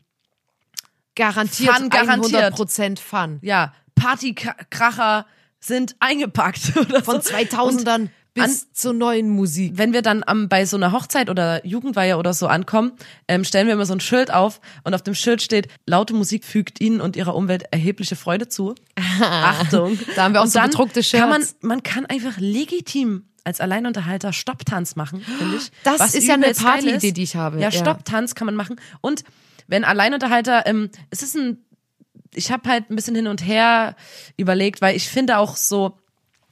Garantiert, Fun, garantiert. 100% Fun. ja, Partykracher sind eingepackt. [laughs] Von so. 2000ern bis an- zur neuen Musik. wenn wir dann am, bei so einer Hochzeit oder Jugendweihe oder so ankommen, ähm, stellen wir immer so ein Schild auf und auf dem Schild steht, laute Musik fügt Ihnen und Ihrer Umwelt erhebliche Freude zu. [laughs] Achtung. Da haben wir auch und so dann bedruckte Kann man, man kann einfach legitim als Alleinunterhalter Stopptanz machen, finde ich. Das was ist ja eine Partyidee, die ich habe. Ja, Ja. Stopptanz kann man machen. Und wenn Alleinunterhalter, ähm, es ist ein, ich habe halt ein bisschen hin und her überlegt, weil ich finde auch so,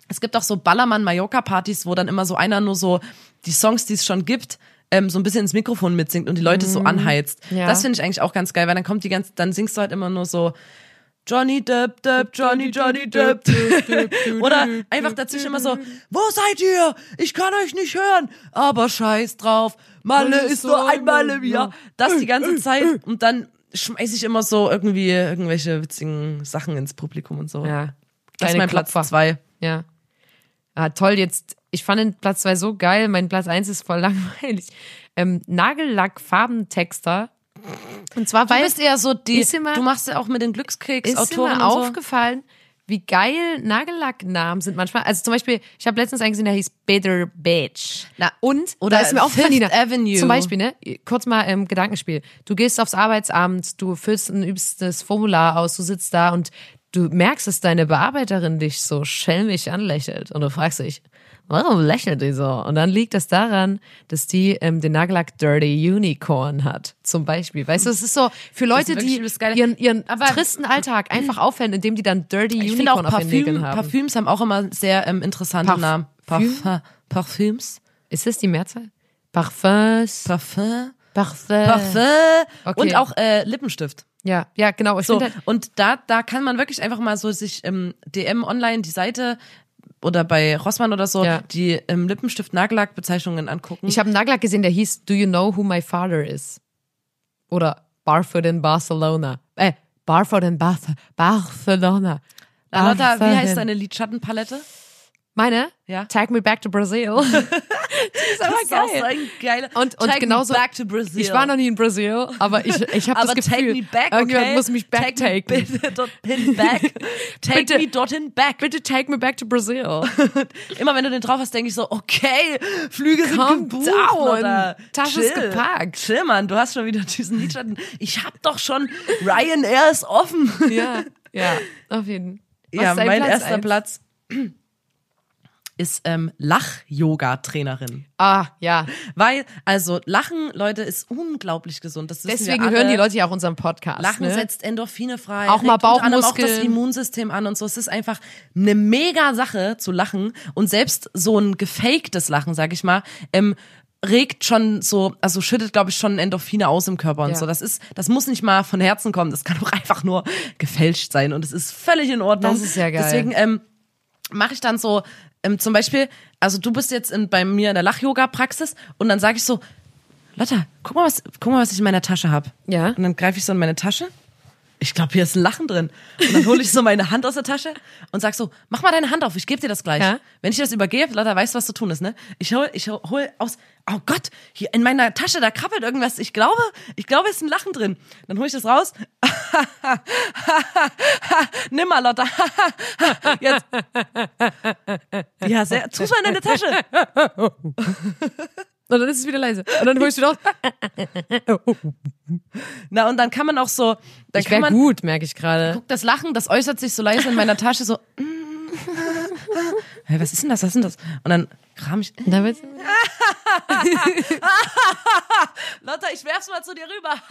es gibt auch so Ballermann-Mallorca-Partys, wo dann immer so einer nur so die Songs, die es schon gibt, ähm, so ein bisschen ins Mikrofon mitsingt und die Leute so anheizt. Mhm. Ja. Das finde ich eigentlich auch ganz geil, weil dann kommt die ganze, dann singst du halt immer nur so Johnny Depp, Depp, Johnny, Johnny Depp. [laughs] Oder einfach dazwischen immer so, wo seid ihr? Ich kann euch nicht hören. Aber scheiß drauf. Malle ist nur einmal im Jahr. Das die ganze Zeit. Und dann schmeiß ich immer so irgendwie irgendwelche witzigen Sachen ins Publikum und so. Ja. Das ist mein Platz zwei. Ja. Ah, toll, jetzt, ich fand den Platz 2 so geil, mein Platz 1 ist voll [laughs] langweilig. Ähm, Nagellack-Farbentexter. Und zwar, Du weil bist eher so die, immer- du machst ja auch mit den ist Glückskeks-Autoren so. aufgefallen, wie geil Nagellacknamen sind manchmal. Also zum Beispiel, ich habe letztens einen gesehen, der hieß Better Bitch. Na, und oder da ist mir aufgefallen, Fifth Nina, Avenue. Zum Beispiel, ne? Kurz mal ähm, Gedankenspiel. Du gehst aufs Arbeitsamt, du füllst ein übstes Formular aus, du sitzt da und du merkst, dass deine Bearbeiterin dich so schelmig anlächelt und du fragst dich, warum lächelt die so? Und dann liegt das daran, dass die ähm, den Nagellack Dirty Unicorn hat, zum Beispiel. Weißt du, es ist so für Leute, die ihren, ihren Aber- tristen Alltag einfach auffällen, indem die dann Dirty Ich finde auch Unicorn auf den Nägeln Parfüm, haben. Parfüms haben auch immer sehr ähm, interessante Parf- Namen. Parfüm? Parfum, Parfüms? Ist das die Mehrzahl? Parfums, Parfum? Parfum. Parfum. Okay. Und auch äh, Lippenstift. Ja, ja, genau. Ich So, halt, und da, da kann man wirklich einfach mal so sich im DM online die Seite oder bei Rossmann oder so Ja. die ähm, Lippenstift-Nagellack-Bezeichnungen angucken. ich habe einen Nagellack gesehen, der hieß Do You Know Who My Father Is? Oder Barfoot in Barcelona. Äh, Barfoot in Barth Barcelona. Lotta, wie heißt deine Lidschattenpalette? Meine? Ja. Take me back to Brazil. [laughs] ist aber Das ist auch geil. so ein geiler. Und, und Take genauso, back to Brazil. ich war noch nie in Brasil, aber ich, ich habe das Gefühl, take me back, irgendjemand okay? muss mich Take backtaken. me [laughs] bitte dorthin back. Take Bitte. me dorthin back. Bitte take me back to Brazil. [laughs] Immer wenn du den drauf hast, denke ich so, okay, Flüge sind Calm gebucht. down. Oder Tasche ist gepackt. Chill, Mann, du hast schon wieder diesen Lidschatten. Ich hab doch schon, Ryanair ist offen. ja, ja, auf jeden Fall. Was ja, ist mein Platz erster eins? Platz ist ähm, Lach-Yoga-Trainerin. Ah, ja. Weil, also Lachen, Leute, ist unglaublich gesund. Das Deswegen hören die Leute ja auch unseren Podcast. Lachen ne? setzt Endorphine frei. Auch mal anderem auch das Bauchmuskeln. Immunsystem an und so. Es ist einfach eine mega Sache zu lachen. Und selbst so ein gefaktes Lachen, sag ich mal, ähm, regt schon so, also schüttet, glaube ich, schon Endorphine aus im Körper und Ja. so. Das ist, das muss nicht mal von Herzen kommen. Das kann auch einfach nur gefälscht sein und es ist völlig in Ordnung. Das ist ja geil. Deswegen ähm, mache ich dann so, ähm, zum Beispiel, also du bist jetzt in, bei mir in der Lach-Yoga-Praxis und dann sage ich so, Lotta, guck mal, was, guck mal, was ich in meiner Tasche hab. Ja. Und dann greife ich so in meine Tasche. Ich glaube, hier ist ein Lachen drin. Und dann hole ich so meine Hand aus der Tasche und sag so, mach mal deine Hand auf, ich gebe dir das gleich. Ja. Wenn ich dir das übergebe, Lotta, weißt du, was zu tun ist, ne? Ich hol, ich hol aus, oh Gott, hier in meiner Tasche, da krabbelt irgendwas. Ich glaube, ich glaube, es ist ein Lachen drin. Dann hole ich das raus. [laughs] Nimm mal, Lotta. [laughs] Jetzt. Ja, sehr, tu's mal in deine Tasche. [laughs] Und dann ist es wieder leise. Und dann holst du wieder aus. Na, und dann kann man auch so, dann Ich kann wäre man, gut, merke ich gerade. das Lachen, das äußert sich so leise in meiner Tasche, so. [laughs] Hey, was ist denn das? Was ist denn das? Und dann kram ich. Da wird's- [laughs] Lotta, ich werf's mal zu dir rüber. [laughs]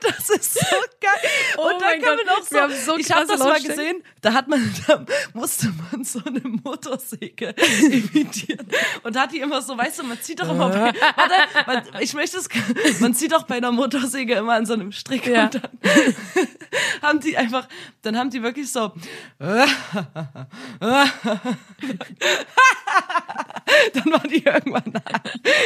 das ist so geil. Oh Und dann mein kann Gott, man auch so. wir haben so ich habe das mal gesehen. Da hat man, da musste man so eine Motorsäge [laughs] imitieren und hat die immer so, weißt du, man zieht doch immer bei, warte, man, ich möchte es, man zieht doch bei einer Motorsäge immer an so einem Strick Ja. und dann haben die einfach, dann haben die wirklich so, dann war die irgendwann da.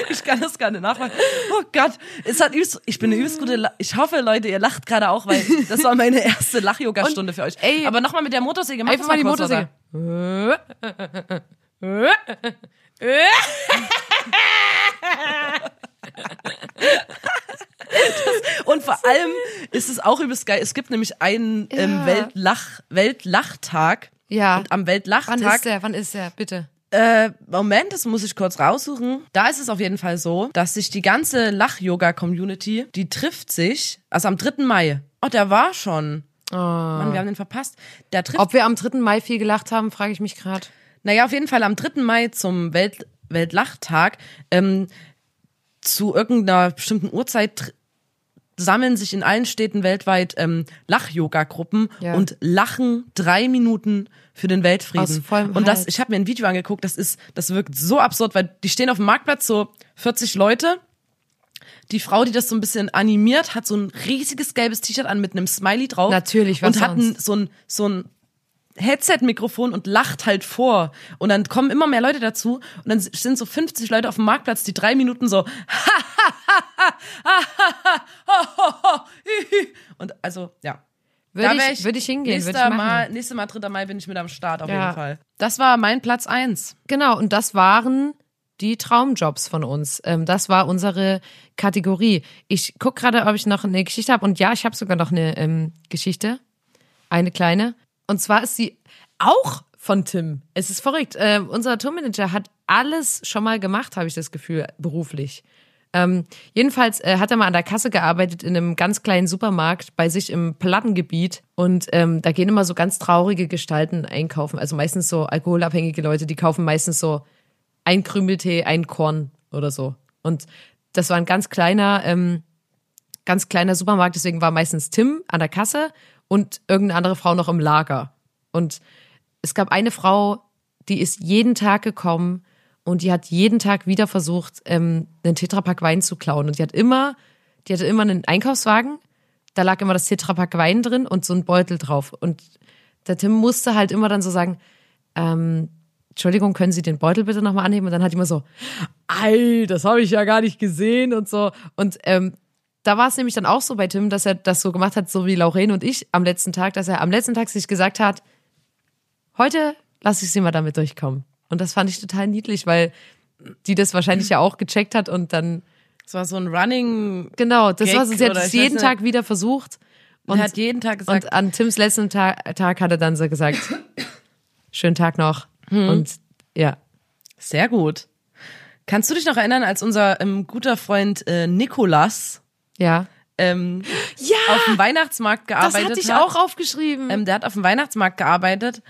Ich kann das gar nicht nachmachen. Oh Gott, es hat übelst, ich bin eine übelst gute, La ich hoffe, Leute, ihr lacht gerade auch, weil das war meine erste Lach-Yoga-Stunde für euch. ey, Aber nochmal mit der Motorsäge, mach Einfach mal die Motorsäge. Oder? Und vor allem ist auch übelst geil. Es gibt nämlich einen ähm, Ja. Weltlach, Weltlachtag. Ja. Und am Wann Weltlachtag ist der? Wann ist der? Bitte. Äh, Moment, das muss ich kurz raussuchen. Da ist es auf jeden Fall so, dass sich die ganze Lach-Yoga-Community, die trifft sich, also am 3. Mai. Oh, der war schon. Mann, wir haben den verpasst. Der trifft, Ob wir am 3. Mai viel gelacht haben, frage ich mich gerade. naja, auf jeden Fall am 3. Mai zum Welt Weltlachtag, ähm, zu irgendeiner bestimmten Uhrzeit sammeln sich in allen Städten weltweit ähm, Lach-Yoga-Gruppen Ja. und lachen drei Minuten für den Weltfrieden. Aus vollem und das, ich habe mir ein Video angeguckt, das ist, das wirkt so absurd, weil die stehen auf dem Marktplatz so 40 Leute. Die Frau, die das so ein bisschen animiert, hat so ein riesiges gelbes T-Shirt an mit einem Smiley drauf. Natürlich, was Und hat ein, sonst? so ein, so ein Headset-Mikrofon und lacht halt vor. Und dann kommen immer mehr Leute dazu und dann sind so 50 Leute auf dem Marktplatz, die drei Minuten so und also ja. Würde wär ich, würde ich hingehen, Nächster ich. Mal, nächstes Mal, 3. Mai bin ich mit am Start auf Ja. jeden Fall. Das war mein Platz eins. Genau, und das waren die Traumjobs von uns. Ähm, das war unsere Kategorie. Ich guck gerade, ob ich noch eine Geschichte habe. Und ja, ich habe sogar noch eine ähm, Geschichte. Eine kleine. Und zwar ist sie auch von Tim. Es ist verrückt. Ähm, unser Tourmanager hat alles schon mal gemacht, habe ich das Gefühl, beruflich. Ähm, jedenfalls äh, hat er mal an der Kasse gearbeitet in einem ganz kleinen Supermarkt bei sich im Plattengebiet und ähm, da gehen immer so ganz traurige Gestalten einkaufen. Also meistens so alkoholabhängige Leute, die kaufen meistens so ein Krümeltee, ein Korn oder so. Und das war ein ganz kleiner, ähm, ganz kleiner Supermarkt, deswegen war meistens Tim an der Kasse und irgendeine andere Frau noch im Lager. Und es gab eine Frau, die ist jeden Tag gekommen und die hat jeden Tag wieder versucht, ähm, einen Tetrapack Wein zu klauen. Und die hat immer, die hatte immer einen Einkaufswagen, da lag immer das Tetrapack Wein drin und so ein Beutel drauf. Und der Tim musste halt immer dann so sagen, ähm, Entschuldigung, können Sie den Beutel bitte nochmal anheben? Und dann hat die immer so, ei, das habe ich ja gar nicht gesehen und so. Und ähm, da war es nämlich dann auch so bei Tim, dass er das so gemacht hat, so wie Lauren und ich am letzten Tag, dass er am letzten Tag sich gesagt hat, heute lasse ich sie mal damit durchkommen. Und das fand ich total niedlich, weil die das wahrscheinlich ja auch gecheckt hat und dann, Es war so ein Running. genau, das Gag war so, sie hat es jeden weiß nicht. Tag wieder versucht. Und Und, hat jeden Tag gesagt, und an Tims letzten Tag, Tag hat er dann so gesagt, [laughs] schönen Tag noch. Hm. Und ja, sehr gut. Kannst du dich noch erinnern, als unser ähm, guter Freund äh, Nikolas ja. ähm, Ja, auf dem Weihnachtsmarkt das gearbeitet hatte ich hat? auch aufgeschrieben. Ähm, der hat auf dem Weihnachtsmarkt gearbeitet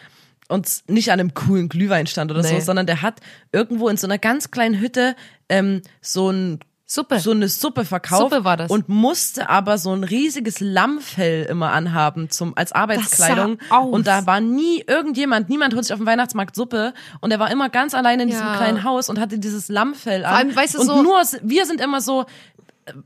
und nicht an einem coolen Glühweinstand oder so, Nee. sondern der hat irgendwo in so einer ganz kleinen Hütte ähm, so ein Suppe. so eine Suppe verkauft Suppe war das. und musste aber so ein riesiges Lammfell immer anhaben zum als Arbeitskleidung sah aus. und da war nie irgendjemand, niemand holt sich auf dem Weihnachtsmarkt Suppe und er war immer ganz alleine in diesem Ja. kleinen Haus und hatte dieses Lammfell an. allem, weißt du, und so- nur wir sind immer so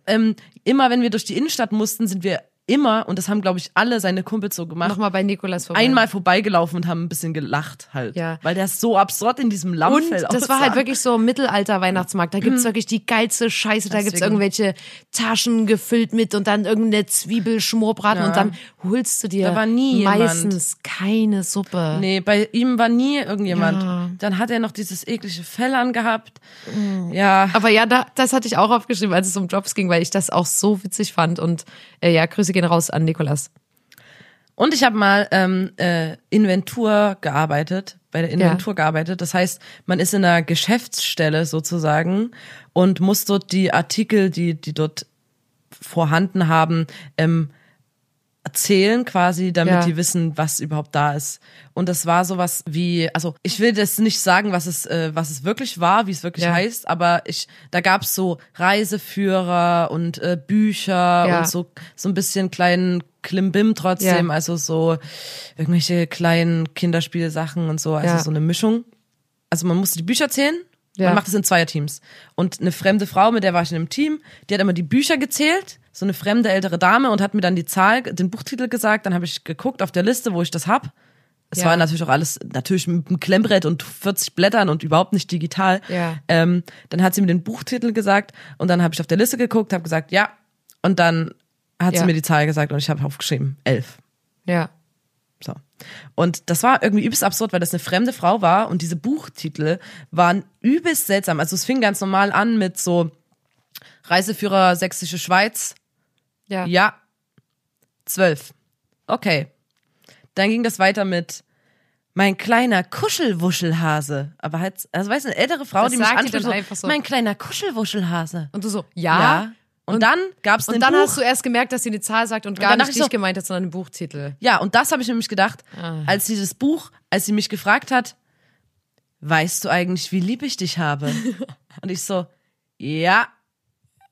ähm, immer wenn wir durch die Innenstadt mussten, sind wir immer und das haben glaube ich alle seine Kumpels so gemacht Nochmal bei Nikolas vorbei. einmal vorbeigelaufen und haben ein bisschen gelacht halt. Ja. Weil der so absurd in diesem Und Lammfell das war halt wirklich so Mittelalter-Weihnachtsmarkt. Da gibt's wirklich die geilste Scheiße. Da gibt's Deswegen. irgendwelche Taschen gefüllt mit und dann irgendeine Zwiebelschmorbraten Ja. und dann holst du dir Da war nie jemand. meistens keine Suppe. Nee, bei ihm war nie irgendjemand. Ja. Dann hat er noch dieses eklige Fell angehabt. Ja. Aber ja, da, das hatte ich auch aufgeschrieben, als es um Jobs ging, weil ich das auch so witzig fand. Und äh, ja, Grüße gehen raus an Nikolas. Und ich habe mal ähm, äh, Inventur gearbeitet, bei der Inventur gearbeitet. Das heißt, man ist in einer Geschäftsstelle sozusagen und muss dort die Artikel, die, die dort vorhanden haben, ähm, erzählen quasi, damit Ja. die wissen, was überhaupt da ist. Und das war sowas wie, also ich will das nicht sagen, was es, äh, was es wirklich war, wie es wirklich Ja. heißt, aber ich, da gab's so Reiseführer und äh, Bücher Ja. und so so ein bisschen kleinen Klimbim trotzdem, also so irgendwelche kleinen Kinderspielsachen und so, also so eine Mischung. Also man musste die Bücher zählen. Ja. Man macht es in Zweierteams. Und eine fremde Frau, mit der war ich in einem Team, die hat immer die Bücher gezählt, so eine fremde ältere Dame und hat mir dann die Zahl, den Buchtitel gesagt. Dann habe ich geguckt auf der Liste, wo ich das hab. Es Ja. war natürlich auch alles, natürlich mit einem Klemmbrett und 40 Blättern und überhaupt nicht digital. Ja. Ähm, dann hat sie mir den Buchtitel gesagt und dann habe ich auf der Liste geguckt, habe gesagt, ja. Und dann hat Ja. sie mir die Zahl gesagt und ich habe aufgeschrieben, elf. Ja. So. Und das war irgendwie übelst absurd, weil das eine fremde Frau war und diese Buchtitel waren übelst seltsam. Also es fing ganz normal an mit so Reiseführer Sächsische Schweiz. Ja. Ja. Zwölf. Okay. Dann ging das weiter mit mein kleiner Kuschelwuschelhase. Aber halt, also weißt du, eine ältere Frau, Das die mich anspricht, so, einfach so. mein kleiner Kuschelwuschelhase. Und du so, ja. Und, dann gab's Und einen dann Buch. hast du erst gemerkt, dass sie eine Zahl sagt und gar dann nicht dich so- gemeint hat, sondern einen Buchtitel. Ja, und das habe ich nämlich gedacht, Ah. als sie das Buch, als sie mich gefragt hat, weißt du eigentlich, wie lieb ich dich habe? [laughs] Und ich so, ja,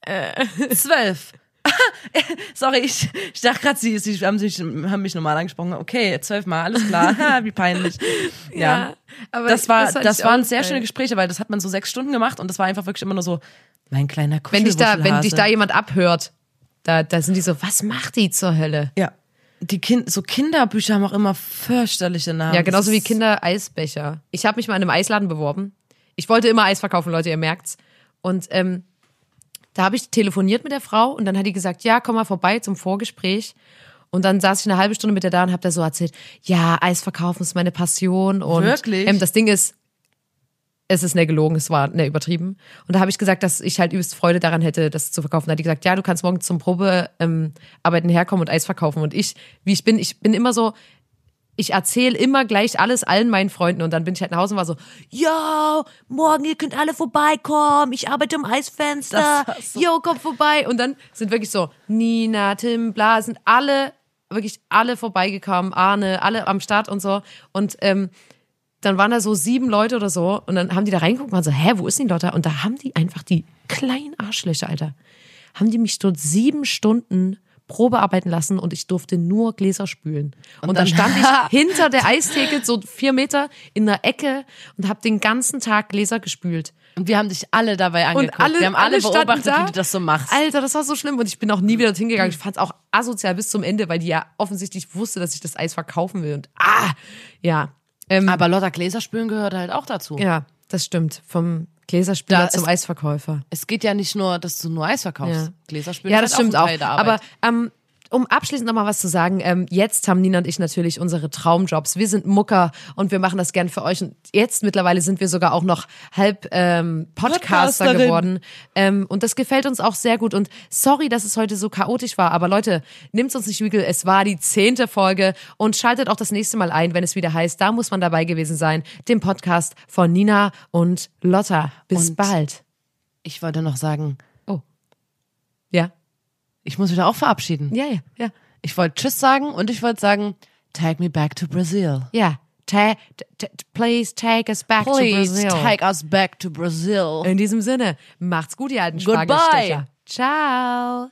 Äh. zwölf. [laughs] Sorry, ich, ich dachte gerade, sie, sie haben, sich, haben mich normal angesprochen. Okay, zwölfmal, alles klar. [laughs] Wie peinlich. Ja, aber das war, das, ich waren sehr schöne Gespräche, weil das hat man so sechs Stunden gemacht und das war einfach wirklich immer nur so, mein kleiner Wenn dich da, wenn dich da jemand abhört, da, da sind die so, was macht die zur Hölle? Ja. Die kind, so Kinderbücher haben auch immer fürchterliche Namen. Ja, genauso Das wie Kinder-Eisbecher. Ich habe mich mal in einem Eisladen beworben. Ich wollte immer Eis verkaufen, Leute, ihr merkt's. Und ähm, da habe ich telefoniert mit der Frau und dann hat die gesagt, ja, komm mal vorbei zum Vorgespräch. Und dann saß ich eine halbe Stunde mit der da und habe da so erzählt, ja, Eis verkaufen ist meine Passion. Und Wirklich? Ähm, das Ding ist, es ist ne gelogen, es war ne übertrieben. Und da habe ich gesagt, dass ich halt übelst Freude daran hätte, das zu verkaufen. Da hat die gesagt, ja, du kannst morgen zum Probe ähm, herkommen und Eis verkaufen. Und ich, wie ich bin, ich bin immer so, ich erzähle immer gleich alles allen meinen Freunden und dann bin ich halt nach Hause und war so, yo, morgen, ihr könnt alle vorbeikommen, ich arbeite im Eisfenster, du- yo, komm vorbei. Und dann sind wirklich so, Nina, Tim, Bla, sind alle, wirklich alle vorbeigekommen, Arne, alle am Start und so. Und ähm, dann waren da so sieben Leute oder so und dann haben die da reingeguckt und waren so, hä, wo ist denn die Leute? Und da haben die einfach die kleinen Arschlöcher, Alter, haben die mich dort sieben Stunden Probe arbeiten lassen und ich durfte nur Gläser spülen. Und, dann, dann- stand ich [laughs] hinter der Eistheke, so vier Meter in der Ecke und habe den ganzen Tag Gläser gespült. Und wir haben dich alle dabei angeguckt. Und alle, wir haben alle, standen beobachtet, da. wie du das so machst. Alter, das war so schlimm und ich bin auch nie wieder dorthin gegangen. Ich fand es auch asozial bis zum Ende, weil die ja offensichtlich wusste, dass ich das Eis verkaufen will. Und ah, ja. Ähm, Aber Lotta Gläserspülen gehört halt auch dazu. ja, das stimmt. Vom Gläserspieler Da zum Eisverkäufer. Es geht ja nicht nur, dass du nur Eis verkaufst. Ja. Gläserspülen Ja, ist das stimmt auch. auch. ein Teil der Arbeit. Aber ähm, um abschließend nochmal was zu sagen, ähm, jetzt haben Nina und ich natürlich unsere Traumjobs. Wir sind Mucker und wir machen das gern für euch. Und jetzt mittlerweile sind wir sogar auch noch halb ähm, Podcaster geworden. Ähm, und das gefällt uns auch sehr gut. Und sorry, dass es heute so chaotisch war. Aber Leute, nimmt's uns nicht übel. Es war die zehnte Folge. Und schaltet auch das nächste Mal ein, wenn es wieder heißt, da muss man dabei gewesen sein. Dem Podcast von Nina und Lotta. Bis Und- bald. ich wollte noch sagen, Ja. Ich muss wieder auch verabschieden. Ja, ja, ja. Ich wollte Tschüss sagen und ich wollte sagen, take me back to Brazil. Ja. Ta ta please take us back to Please Brazil. take us back to Brazil. In diesem Sinne, macht's gut, ihr alten Goodbye. Ciao.